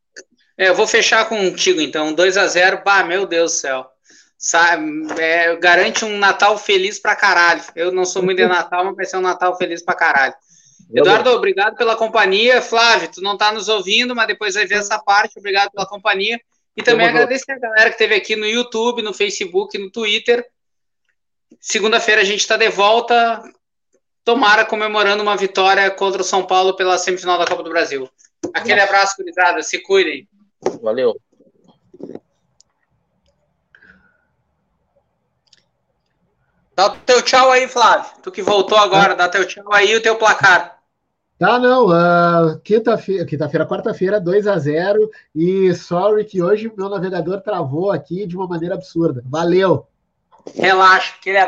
É, eu vou fechar contigo então. 2 a 0 Bah, meu Deus do céu. Sabe, é, garante um Natal feliz pra caralho. Eu não sou muito de Natal, mas vai ser um Natal feliz pra caralho. Eduardo, obrigado pela companhia. Flávio, tu não tá nos ouvindo, mas depois vai ver essa parte. Obrigado pela companhia. E também agradecer a galera que esteve aqui no YouTube, no Facebook, no Twitter. Segunda-feira a gente está de volta. Tomara comemorando uma vitória contra o São Paulo pela semifinal da Copa do Brasil. Aquele abraço, cuidado, se cuidem. Valeu. Dá o teu tchau aí, Flávio. Tu que voltou agora, dá teu tchau aí e o teu placar. Tá, não. Uh, quinta-feira, quinta-feira, quarta-feira, 2 a 0 E sorry que hoje meu navegador travou aqui de uma maneira absurda. Valeu! Relaxa, que ele é